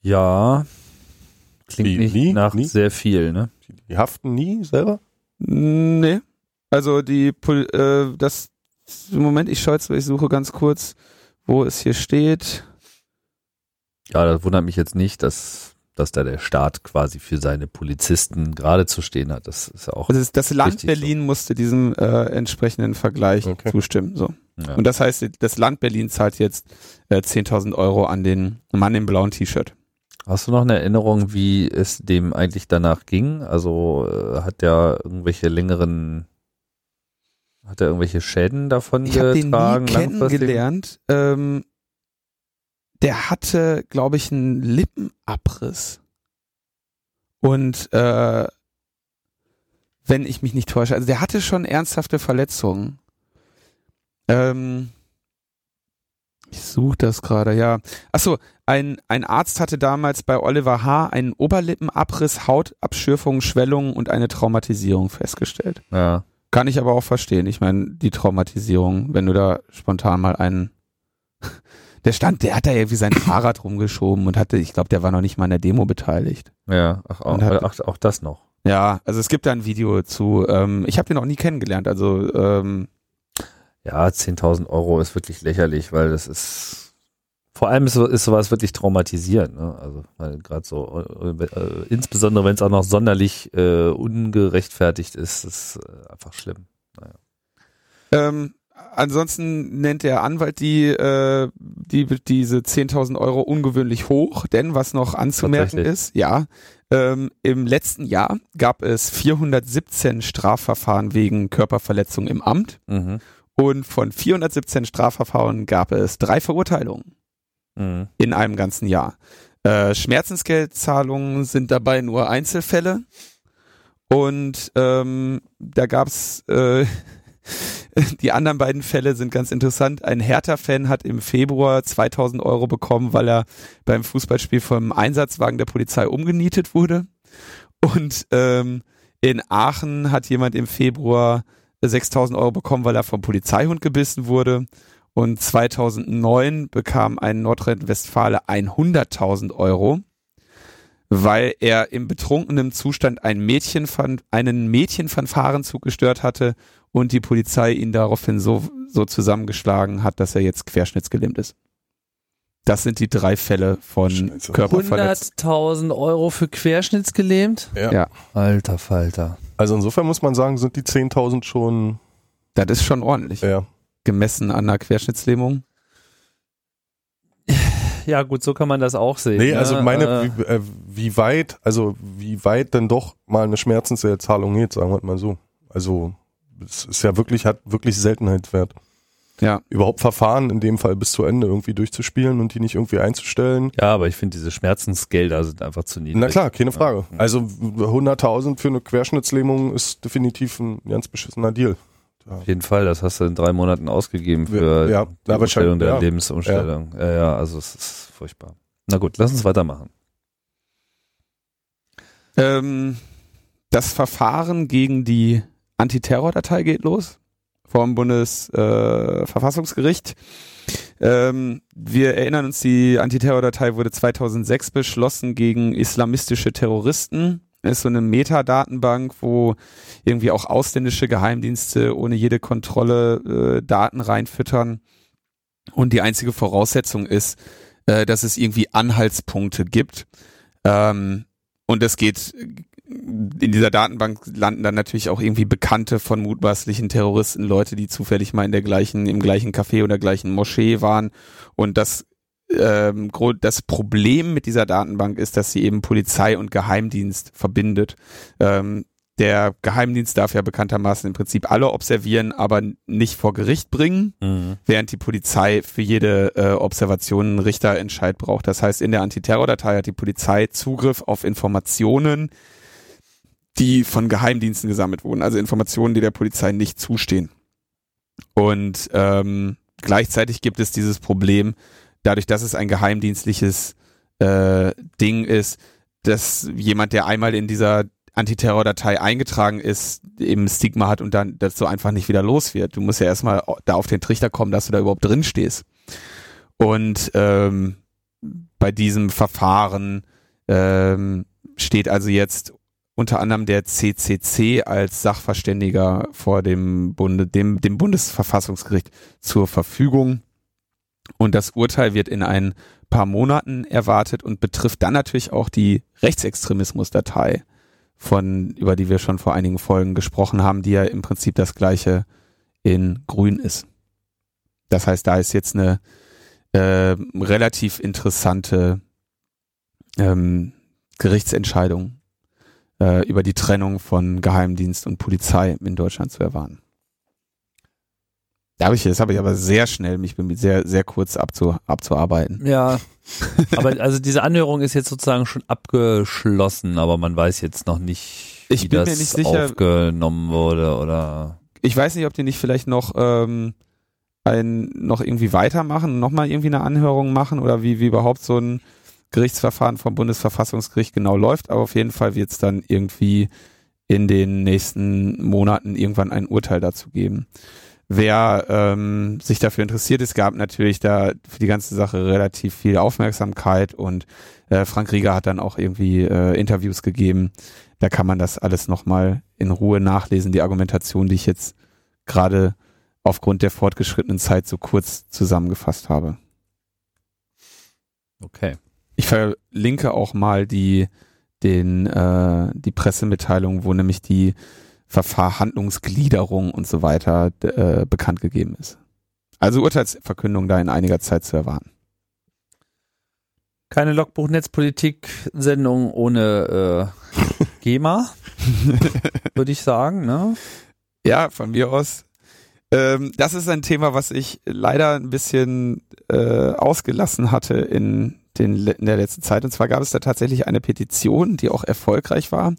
Ja, klingt Wie, nicht nie? nach Nie? sehr viel, ne? Die haften nie selber? Nee. Also die Pol äh, das Moment, ich schaue jetzt, ich suche ganz kurz, wo es hier steht. Ja, das wundert mich jetzt nicht, dass, dass da der Staat quasi für seine Polizisten gerade zu stehen hat. Das ist ja auch. Also das, Land Berlin musste diesem äh, entsprechenden Vergleich Okay. zustimmen. So. Ja. Und das heißt, das Land Berlin zahlt jetzt äh, 10.000 Euro an den Mann im blauen T-Shirt. Hast du noch eine Erinnerung, wie es dem eigentlich danach ging? Also äh, hat der irgendwelche längeren, hat er irgendwelche Schäden davon Ich habe den nie getragen? kennengelernt. Ähm, der hatte, glaube ich, einen Lippenabriss. Und äh, wenn ich mich nicht täusche, also der hatte schon ernsthafte Verletzungen. Ähm, ich suche das gerade, ja. Achso, ein, ein Arzt hatte damals bei Oliver H. einen Oberlippenabriss, Hautabschürfungen, Schwellungen und eine Traumatisierung festgestellt. Ja. Kann ich aber auch verstehen. Ich meine, die Traumatisierung, wenn du da spontan mal einen der stand, der hat da irgendwie sein Fahrrad rumgeschoben und hatte, ich glaube, der war noch nicht mal an der Demo beteiligt. Ja, ach, auch, hat- ach, auch das noch. Ja, also es gibt da ein Video zu, ähm, ich habe den noch nie kennengelernt, also ähm, Ja, 10.000 Euro ist wirklich lächerlich, weil das ist, vor allem ist, ist sowas wirklich traumatisierend. Ne? Also, gerade so, äh, äh, insbesondere wenn es auch noch sonderlich äh, ungerechtfertigt ist, ist äh, einfach schlimm. Ähm, ansonsten nennt der Anwalt die, äh, die diese 10.000 Euro ungewöhnlich hoch, denn was noch anzumerken ist, ja, ähm, im letzten Jahr gab es 417 Strafverfahren wegen Körperverletzung im Amt Mhm. und von 417 Strafverfahren gab es drei Verurteilungen Mhm. in einem ganzen Jahr. Äh, Schmerzensgeldzahlungen sind dabei nur Einzelfälle und ähm, da gab's äh, die anderen beiden Fälle sind ganz interessant. Ein Hertha-Fan hat im Februar 2000 Euro bekommen, weil er beim Fußballspiel vom Einsatzwagen der Polizei umgenietet wurde. Und ähm, in Aachen hat jemand im Februar 6000 Euro bekommen, weil er vom Polizeihund gebissen wurde. Und 2009 bekam ein Nordrhein-Westfale 100.000 Euro, weil er im betrunkenen Zustand ein Mädchen einen Mädchenfanfarenzug gestört hatte und die Polizei ihn daraufhin so, so zusammengeschlagen hat, dass er jetzt querschnittsgelähmt ist. Das sind die drei Fälle von. Körperverletzung. 100.000 Euro für querschnittsgelähmt? Ja. Ja. Alter Falter. Also insofern muss man sagen, sind die 10.000 schon, Das ist schon ordentlich. ja. Gemessen an einer Querschnittslähmung. Ja, gut, so kann man das auch sehen. Nee, ne? also meine, Äh, wie, äh, wie weit, also wie weit denn doch mal eine Schmerzensgeldzahlung geht, sagen wir mal so. Also es ist ja wirklich, hat wirklich Seltenheitswert. Ja. Überhaupt Verfahren in dem Fall bis zu Ende irgendwie durchzuspielen und die nicht irgendwie einzustellen. ja, aber ich finde, diese Schmerzensgelder sind einfach zu niedrig. Na klar, keine Frage. Also 100.000 für eine Querschnittslähmung ist definitiv ein ganz beschissener Deal. Auf jeden Fall, das hast du in drei Monaten ausgegeben für Ja, die aber Umstellung der ja. Lebensumstellung. Ja. ja, also es ist furchtbar. Na gut, lass uns weitermachen. Ähm, das Verfahren gegen die Antiterrordatei geht los vom Bundesverfassungsgericht. Äh, ähm, wir erinnern uns, die Antiterrordatei wurde 2006 beschlossen gegen islamistische Terroristen. Ist so eine Metadatenbank, wo irgendwie auch ausländische Geheimdienste ohne jede Kontrolle äh, Daten reinfüttern. Und die einzige Voraussetzung ist, äh, dass es irgendwie Anhaltspunkte gibt. Ähm, und es geht, in dieser Datenbank landen dann natürlich auch irgendwie Bekannte von mutmaßlichen Terroristen, Leute, die zufällig mal in der gleichen, im gleichen Café oder gleichen Moschee waren. Und das, ähm, das Problem mit dieser Datenbank ist, dass sie eben Polizei und Geheimdienst verbindet. Ähm, der Geheimdienst darf ja bekanntermaßen im Prinzip alle observieren, aber nicht vor Gericht bringen während die Polizei für jede äh, Observation einen Richterentscheid braucht. Das heißt, in der Antiterrordatei hat die Polizei Zugriff auf Informationen, die von Geheimdiensten gesammelt wurden, also Informationen, die der Polizei nicht zustehen. Und ähm, gleichzeitig gibt es dieses Problem, dadurch, dass es ein geheimdienstliches äh, Ding ist, dass jemand, der einmal in dieser Antiterrordatei eingetragen ist, eben Stigma hat und dann das so einfach nicht wieder los wird. Du musst ja erstmal da auf den Trichter kommen, dass du da überhaupt drin stehst. Und ähm, bei diesem Verfahren ähm, steht also jetzt unter anderem der CCC als Sachverständiger vor dem, Bunde, dem, dem Bundesverfassungsgericht zur Verfügung. Und das Urteil wird in ein paar Monaten erwartet und betrifft dann natürlich auch die Rechtsextremismusdatei von, über die wir schon vor einigen Folgen gesprochen haben, die ja im Prinzip das gleiche in grün ist. Das heißt, da ist jetzt eine äh, relativ interessante ähm, Gerichtsentscheidung äh, über die Trennung von Geheimdienst und Polizei in Deutschland zu erwarten. Da habe ich, das habe ich aber sehr schnell mich bemüht, sehr, sehr kurz abzu, abzuarbeiten. Ja. aber also diese Anhörung ist jetzt sozusagen schon abgeschlossen, aber man weiß jetzt noch nicht, wie Ich mir das nicht sicher- aufgenommen wurde oder. Ich weiß nicht, ob die nicht vielleicht noch ähm, ein, noch irgendwie weitermachen, nochmal irgendwie eine Anhörung machen oder wie, wie überhaupt so ein Gerichtsverfahren vom Bundesverfassungsgericht genau läuft, aber auf jeden Fall wird es dann irgendwie in den nächsten Monaten irgendwann ein Urteil dazu geben. Wer ähm, sich dafür interessiert, es gab natürlich da für die ganze Sache relativ viel Aufmerksamkeit und äh, Frank Rieger hat dann auch irgendwie äh, Interviews gegeben. Da kann man das alles nochmal in Ruhe nachlesen, die Argumentation, die ich jetzt gerade aufgrund der fortgeschrittenen Zeit so kurz zusammengefasst habe. Okay. Ich verlinke auch mal die, den, äh, die Pressemitteilung, wo nämlich die Verfahrhandlungsgliederung und so weiter äh, bekannt gegeben ist. Also Urteilsverkündung da in einiger Zeit zu erwarten. Keine Logbuch-Netzpolitik-Sendung ohne äh, GEMA, würde ich sagen. Ne? Ja, von mir aus. Ähm, das ist ein Thema, was ich leider ein bisschen äh, ausgelassen hatte in, den, in der letzten Zeit. Und zwar gab es da tatsächlich eine Petition, die auch erfolgreich war.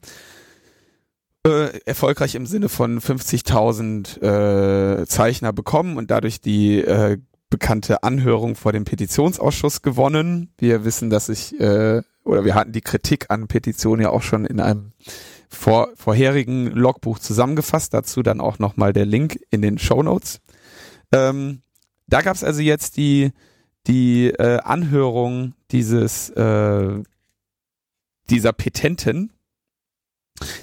Äh, erfolgreich im Sinne von 50.000 äh, Zeichner bekommen und dadurch die äh, bekannte Anhörung vor dem Petitionsausschuss gewonnen. Wir wissen, dass ich, äh, oder wir hatten die Kritik an Petitionen ja auch schon in einem vor, vorherigen Logbuch zusammengefasst. Dazu dann auch nochmal der Link in den Show Notes. Ähm, da gab es also jetzt die, die äh, Anhörung dieses äh, dieser Petenten,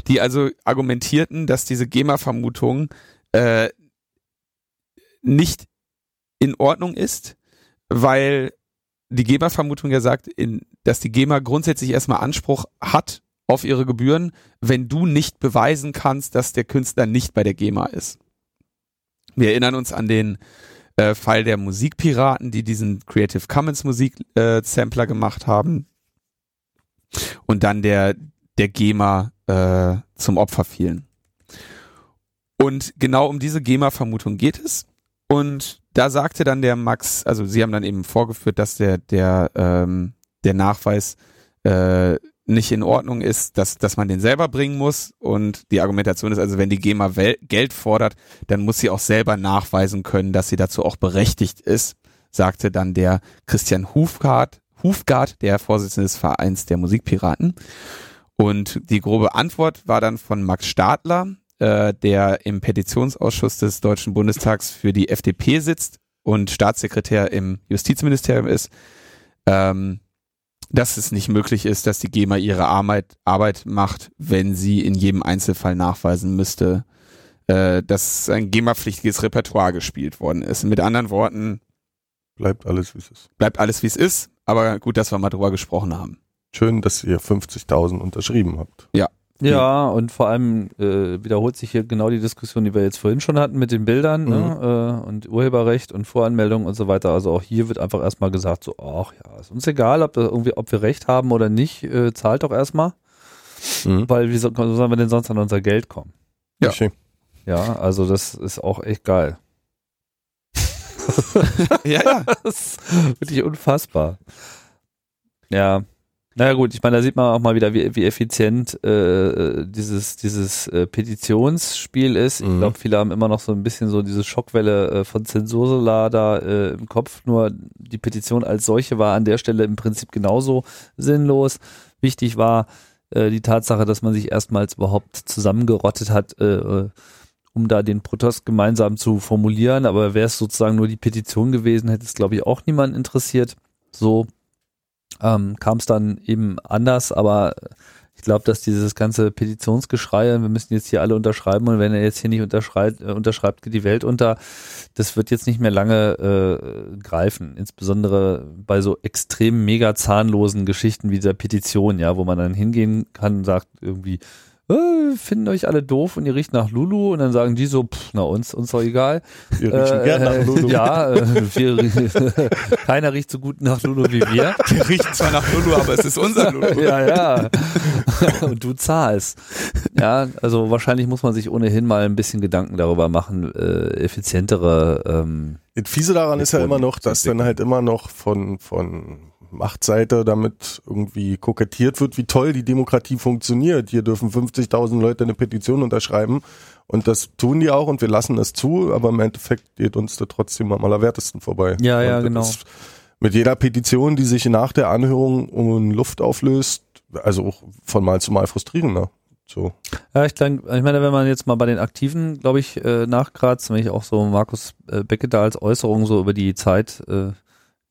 die also argumentierten, dass diese GEMA-Vermutung äh, nicht in Ordnung ist, weil die GEMA-Vermutung ja sagt, in, dass die GEMA grundsätzlich erstmal Anspruch hat auf ihre Gebühren, wenn du nicht beweisen kannst, dass der Künstler nicht bei der GEMA ist. Wir erinnern uns an den äh, Fall der Musikpiraten, die diesen Creative Commons Musik äh, Sampler gemacht haben und dann der der GEMA äh, zum Opfer fielen. Und genau um diese GEMA-Vermutung geht es. Und da sagte dann der Max, also sie haben dann eben vorgeführt, dass der der ähm, der Nachweis äh, nicht in Ordnung ist, dass, dass man den selber bringen muss. Und die Argumentation ist also, wenn die GEMA Geld fordert, dann muss sie auch selber nachweisen können, dass sie dazu auch berechtigt ist, sagte dann der Christian Hufgard, Hufgard, der Vorsitzende des Vereins der Musikpiraten. Und die grobe Antwort war dann von Max Stadler, äh, der im Petitionsausschuss des Deutschen Bundestags für die FDP sitzt und Staatssekretär im Justizministerium ist. Ähm, dass es nicht möglich ist, dass die GEMA ihre Arbeit, Arbeit macht, wenn sie in jedem Einzelfall nachweisen müsste, äh, dass ein GEMA-pflichtiges Repertoire gespielt worden ist. Mit anderen Worten, bleibt alles wie es ist. Bleibt alles wie es ist, aber gut, dass wir mal drüber gesprochen haben. Schön, dass ihr 50.000 unterschrieben habt. Ja, ja, und vor allem äh, wiederholt sich hier genau die Diskussion, die wir jetzt vorhin schon hatten mit den Bildern ne? mhm. ne? äh, und Urheberrecht und Voranmeldung und so weiter. Also auch hier wird einfach erstmal gesagt, so, ach ja, ist uns egal, ob, irgendwie, ob wir Recht haben oder nicht, äh, zahlt doch erstmal. Mhm. Weil wie so, sollen wir denn sonst an unser Geld kommen? Ja. Ja, also das ist auch echt geil. ja, ja. Das ist wirklich unfassbar. Ja, naja gut, ich meine, da sieht man auch mal wieder, wie, wie effizient äh, dieses, dieses äh, Petitionsspiel ist. Ich mhm. glaube, viele haben immer noch so ein bisschen so diese Schockwelle äh, von Zensursula da äh, im Kopf. Nur die Petition als solche war an der Stelle im Prinzip genauso sinnlos. Wichtig war äh, die Tatsache, dass man sich erstmals überhaupt zusammengerottet hat, äh, um da den Protest gemeinsam zu formulieren. Aber wäre es sozusagen nur die Petition gewesen, hätte es, glaube ich, auch niemand interessiert. So ähm, kam es dann eben anders, aber ich glaube, dass dieses ganze Petitionsgeschrei, wir müssen jetzt hier alle unterschreiben und wenn er jetzt hier nicht unterschreibt, äh, unterschreibt, geht die Welt unter, das wird jetzt nicht mehr lange äh, greifen. Insbesondere bei so extrem mega zahnlosen Geschichten wie dieser Petition, ja, wo man dann hingehen kann und sagt irgendwie, äh, finden euch alle doof und ihr riecht nach Lulu und dann sagen die so, pff, na uns, uns doch egal. Wir riechen äh, gern nach Lulu. Ja, äh, wir, keiner riecht so gut nach Lulu wie wir. Wir riechen zwar nach Lulu, aber es ist unser Lulu. ja, ja. Und du zahlst. Ja, also wahrscheinlich muss man sich ohnehin mal ein bisschen Gedanken darüber machen, äh, effizientere ähm, Das Fiese daran ist ja immer noch, dass dann halt immer noch von, von Machtseite damit irgendwie kokettiert wird, wie toll die Demokratie funktioniert. Hier dürfen 50.000 Leute eine Petition unterschreiben und das tun die auch und wir lassen es zu, aber im Endeffekt geht uns da trotzdem am allerwertesten vorbei. Ja, ja, genau. Mit jeder Petition, die sich nach der Anhörung um Luft auflöst, also auch von Mal zu Mal frustrierender. So. Ja, ich, denk, ich meine, wenn man jetzt mal bei den Aktiven, glaube ich, äh, nachkratzt, wenn ich auch so Markus äh, Becke da als Äußerung so über die Zeit äh,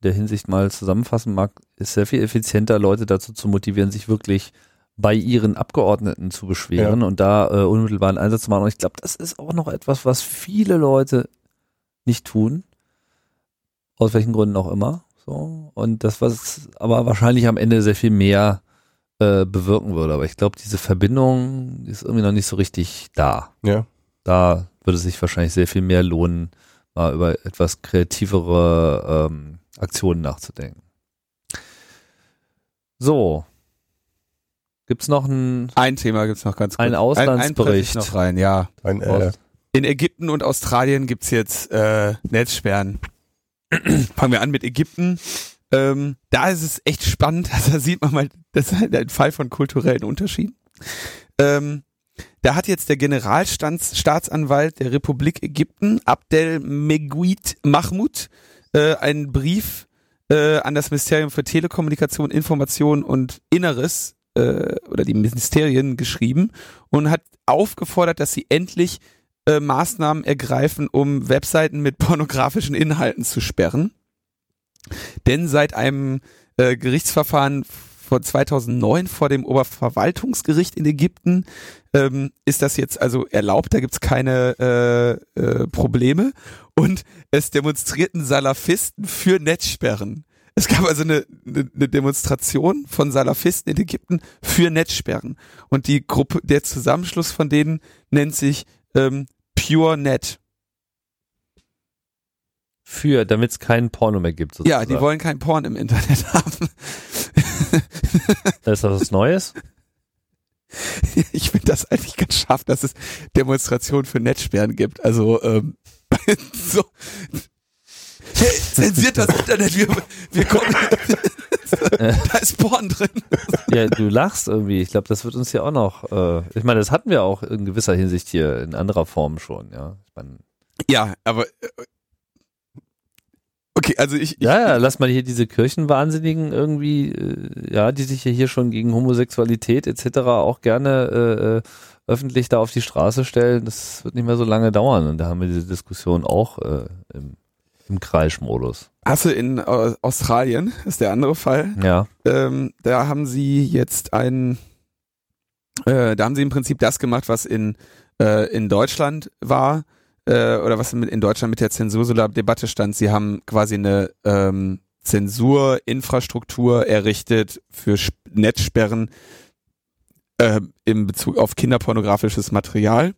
der Hinsicht mal zusammenfassen mag, ist sehr viel effizienter, Leute dazu zu motivieren, sich wirklich bei ihren Abgeordneten zu beschweren und da äh, unmittelbaren Einsatz zu machen. Und ich glaube, das ist auch noch etwas, was viele Leute nicht tun. Aus welchen Gründen auch immer. So. Und das, was aber wahrscheinlich am Ende sehr viel mehr äh, bewirken würde. Aber ich glaube, diese Verbindung ist irgendwie noch nicht so richtig da. Ja. Da würde es sich wahrscheinlich sehr viel mehr lohnen, mal über etwas kreativere ähm, Aktionen nachzudenken. So. Gibt's noch ein, Ein Thema gibt's noch ganz kurz. Ein Ein, Auslandsbericht. ein noch rein, ja. Ein, äh, In Ägypten und Australien gibt's jetzt äh, Netzsperren. Fangen wir an mit Ägypten. Ähm, da ist es echt spannend. Da sieht man mal, das ist halt ein Fall von kulturellen Unterschieden. Ähm, da hat jetzt der Generalstaatsanwalt der Republik Ägypten, Abdel Meguid Mahmoud, äh, einen Brief äh, an das Ministerium für Telekommunikation, Information und Inneres äh, oder die Ministerien geschrieben und hat aufgefordert, dass sie endlich äh, Maßnahmen ergreifen, um Webseiten mit pornografischen Inhalten zu sperren. Denn seit einem äh, Gerichtsverfahren von 2009 vor dem Oberverwaltungsgericht in Ägypten ähm, ist das jetzt also erlaubt, da gibt's keine äh, äh, Probleme und es demonstrierten Salafisten für Netzsperren. Es gab also eine, eine, eine Demonstration von Salafisten in Ägypten für Netzsperren und die Gruppe, der Zusammenschluss von denen nennt sich ähm, Pure Net. Für, damit es keinen Porno mehr gibt. Ja, Sozusagen. die wollen kein Porn im Internet haben. Ist das was Neues? ich finde das eigentlich ganz scharf, dass es Demonstrationen für Netzsperren gibt. Also ähm, so. Hey, zensiert das Internet, wir, wir kommen. da ist Porn drin. Ja, du lachst irgendwie. Ich glaube, das wird uns ja auch noch. Äh, ich meine, das hatten wir auch in gewisser Hinsicht hier in anderer Form schon. Ja, ich meine, Ja, aber äh, okay, also ich, ich ja, ja, lass mal hier diese Kirchenwahnsinnigen irgendwie, äh, ja, die sich ja hier schon gegen Homosexualität etc. auch gerne äh, äh, öffentlich da auf die Straße stellen. Das wird nicht mehr so lange dauern. Und da haben wir diese Diskussion auch äh, im, im Kreischmodus. hast du in äh, Australien, ist der andere Fall. Ja. ähm, da haben sie jetzt ein, äh, da haben sie im Prinzip das gemacht, was in, in Deutschland war, äh, oder was in Deutschland mit der Zensurdebatte stand. Sie haben quasi eine ähm, Zensurinfrastruktur errichtet für Sp- Netzsperren äh, in Bezug auf kinderpornografisches Material.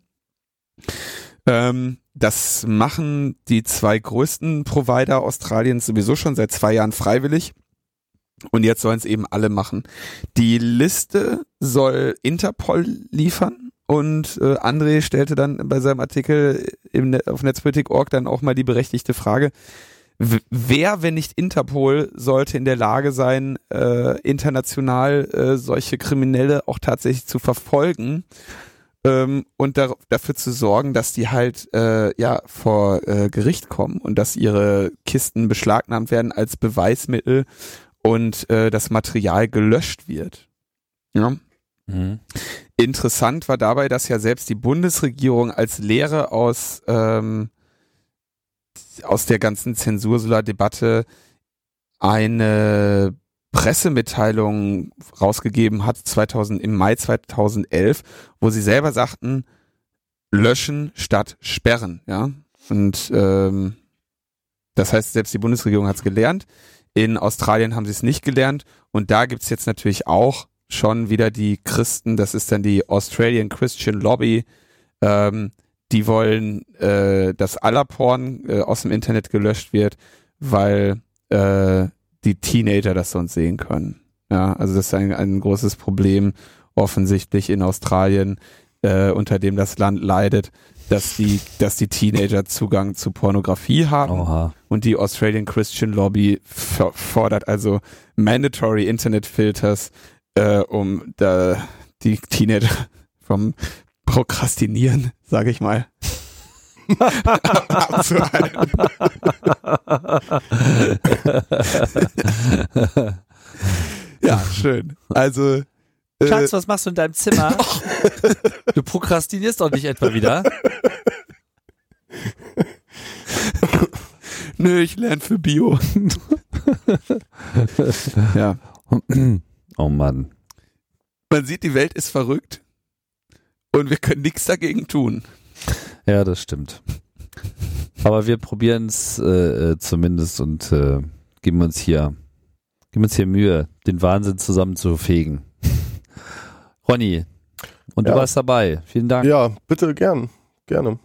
Ähm, das machen die zwei größten Provider Australiens sowieso schon seit zwei Jahren freiwillig. Und jetzt sollen es eben alle machen. Die Liste soll Interpol liefern und äh, André stellte dann bei seinem Artikel im, Ne- auf Netzpolitik.org dann auch mal die berechtigte Frage, wer, wenn nicht Interpol, sollte in der Lage sein, äh, international äh, solche Kriminelle auch tatsächlich zu verfolgen ähm, und dar dafür zu sorgen, dass die halt äh, ja vor äh, Gericht kommen und dass ihre Kisten beschlagnahmt werden als Beweismittel und äh, das Material gelöscht wird. Ja. Mhm. Interessant war dabei, dass ja selbst die Bundesregierung als Lehre aus, ähm, aus der ganzen Zensursolar-Debatte eine Pressemitteilung rausgegeben hat 2000, im Mai 2011, wo sie selber sagten, löschen statt sperren. Ja? Und ähm, das heißt, selbst die Bundesregierung hat es gelernt. In Australien haben sie es nicht gelernt. Und da gibt's jetzt natürlich auch schon wieder die Christen, das ist dann die Australian Christian Lobby, ähm, die wollen, äh, dass aller Porn äh, aus dem Internet gelöscht wird, weil äh, die Teenager das sonst sehen können. Ja, also das ist ein, ein großes Problem offensichtlich in Australien, äh, unter dem das Land leidet, dass die, dass die Teenager Zugang zu Pornografie haben. Oha. Und die Australian Christian Lobby for- fordert also mandatory Internet Filters, äh, um da die Teenager vom Prokrastinieren, sage ich mal, abzuhalten. ja, schön. Also Äh, Schatz, was machst du in deinem Zimmer? du prokrastinierst doch nicht etwa wieder. Nö, ich lerne für Bio. ja. Oh Mann. Man sieht, die Welt ist verrückt und wir können nichts dagegen tun. Ja, das stimmt. Aber wir probieren es äh, äh, zumindest und äh, geben uns hier, geben uns hier Mühe, den Wahnsinn zusammen zu fegen. Ronny, und Ja. du warst dabei. Vielen Dank. Ja, bitte gern. Gerne.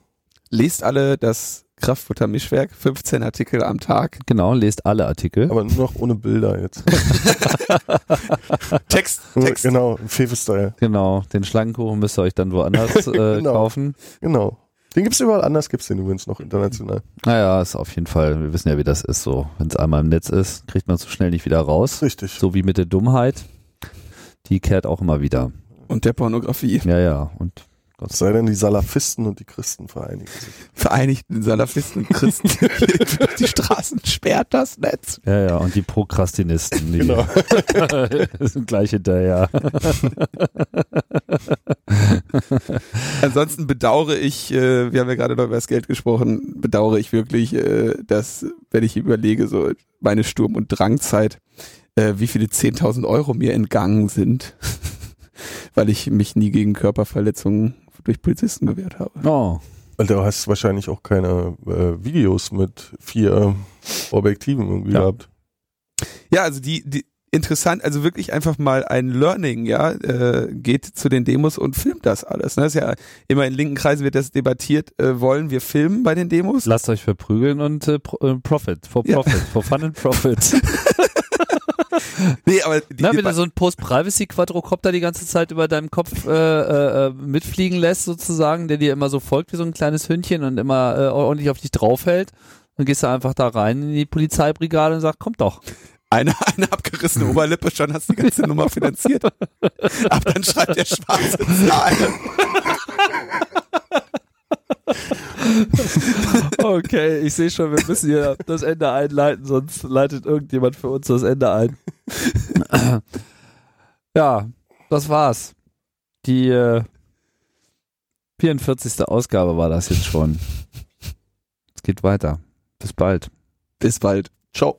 Lest alle das Kraftfutter-Mischwerk, 15 Artikel am Tag. Genau, lest alle Artikel. Aber nur noch ohne Bilder jetzt. Text, Text. genau, im Fefe-Style. Genau, den Schlangenkuchen müsst ihr euch dann woanders äh, Genau. kaufen. Genau. Den gibt's überall anders, gibt's den übrigens noch international. Naja, ist auf jeden Fall, wir wissen ja, wie das ist so. Wenn es einmal im Netz ist, kriegt man es so schnell nicht wieder raus. Richtig. So wie mit der Dummheit. Die kehrt auch immer wieder. Und der Pornografie. Ja, ja. Und Es sei denn, die Salafisten und die Christen vereinigen sich. Vereinigten Salafisten und Christen. die Straßen sperrt das Netz. ja, ja, und die Prokrastinisten, die Genau. sind gleich hinterher. Ansonsten bedauere ich, äh, wir haben ja gerade noch über das Geld gesprochen, bedauere ich wirklich, äh, dass, wenn ich überlege, so meine Sturm- und Drangzeit, äh, wie viele 10.000 Euro mir entgangen sind, weil ich mich nie gegen Körperverletzungen durch Polizisten gewehrt habe. Oh, Weil du hast wahrscheinlich auch keine äh, Videos mit vier Objektiven irgendwie Ja. gehabt. Ja, also die, die interessant, also wirklich einfach mal ein Learning, ja, äh, geht zu den Demos und filmt das alles. Ne? Das ist ja immer in linken Kreisen wird das debattiert, äh, wollen wir filmen bei den Demos? lasst euch verprügeln und äh, äh, Profit, for Ja. Profit, for Fun and Profit. Nee, aber die, Na, wenn du so einen Post-Privacy-Quadrocopter die ganze Zeit über deinem Kopf äh, äh, äh, mitfliegen lässt, sozusagen, der dir immer so folgt wie so ein kleines Hündchen und immer äh, ordentlich auf dich draufhält, dann gehst du einfach da rein in die Polizeibrigade und sagst, kommt doch. eine, eine abgerissene Oberlippe, schon hast du die ganze Nummer finanziert. Aber dann schreibt der schwarze Zahl. Okay, ich sehe schon, wir müssen hier das Ende einleiten, sonst leitet irgendjemand für uns das Ende ein. ja, das war's. Die äh, 44. Ausgabe war das jetzt schon. Es geht weiter. Bis bald. Bis bald. Ciao.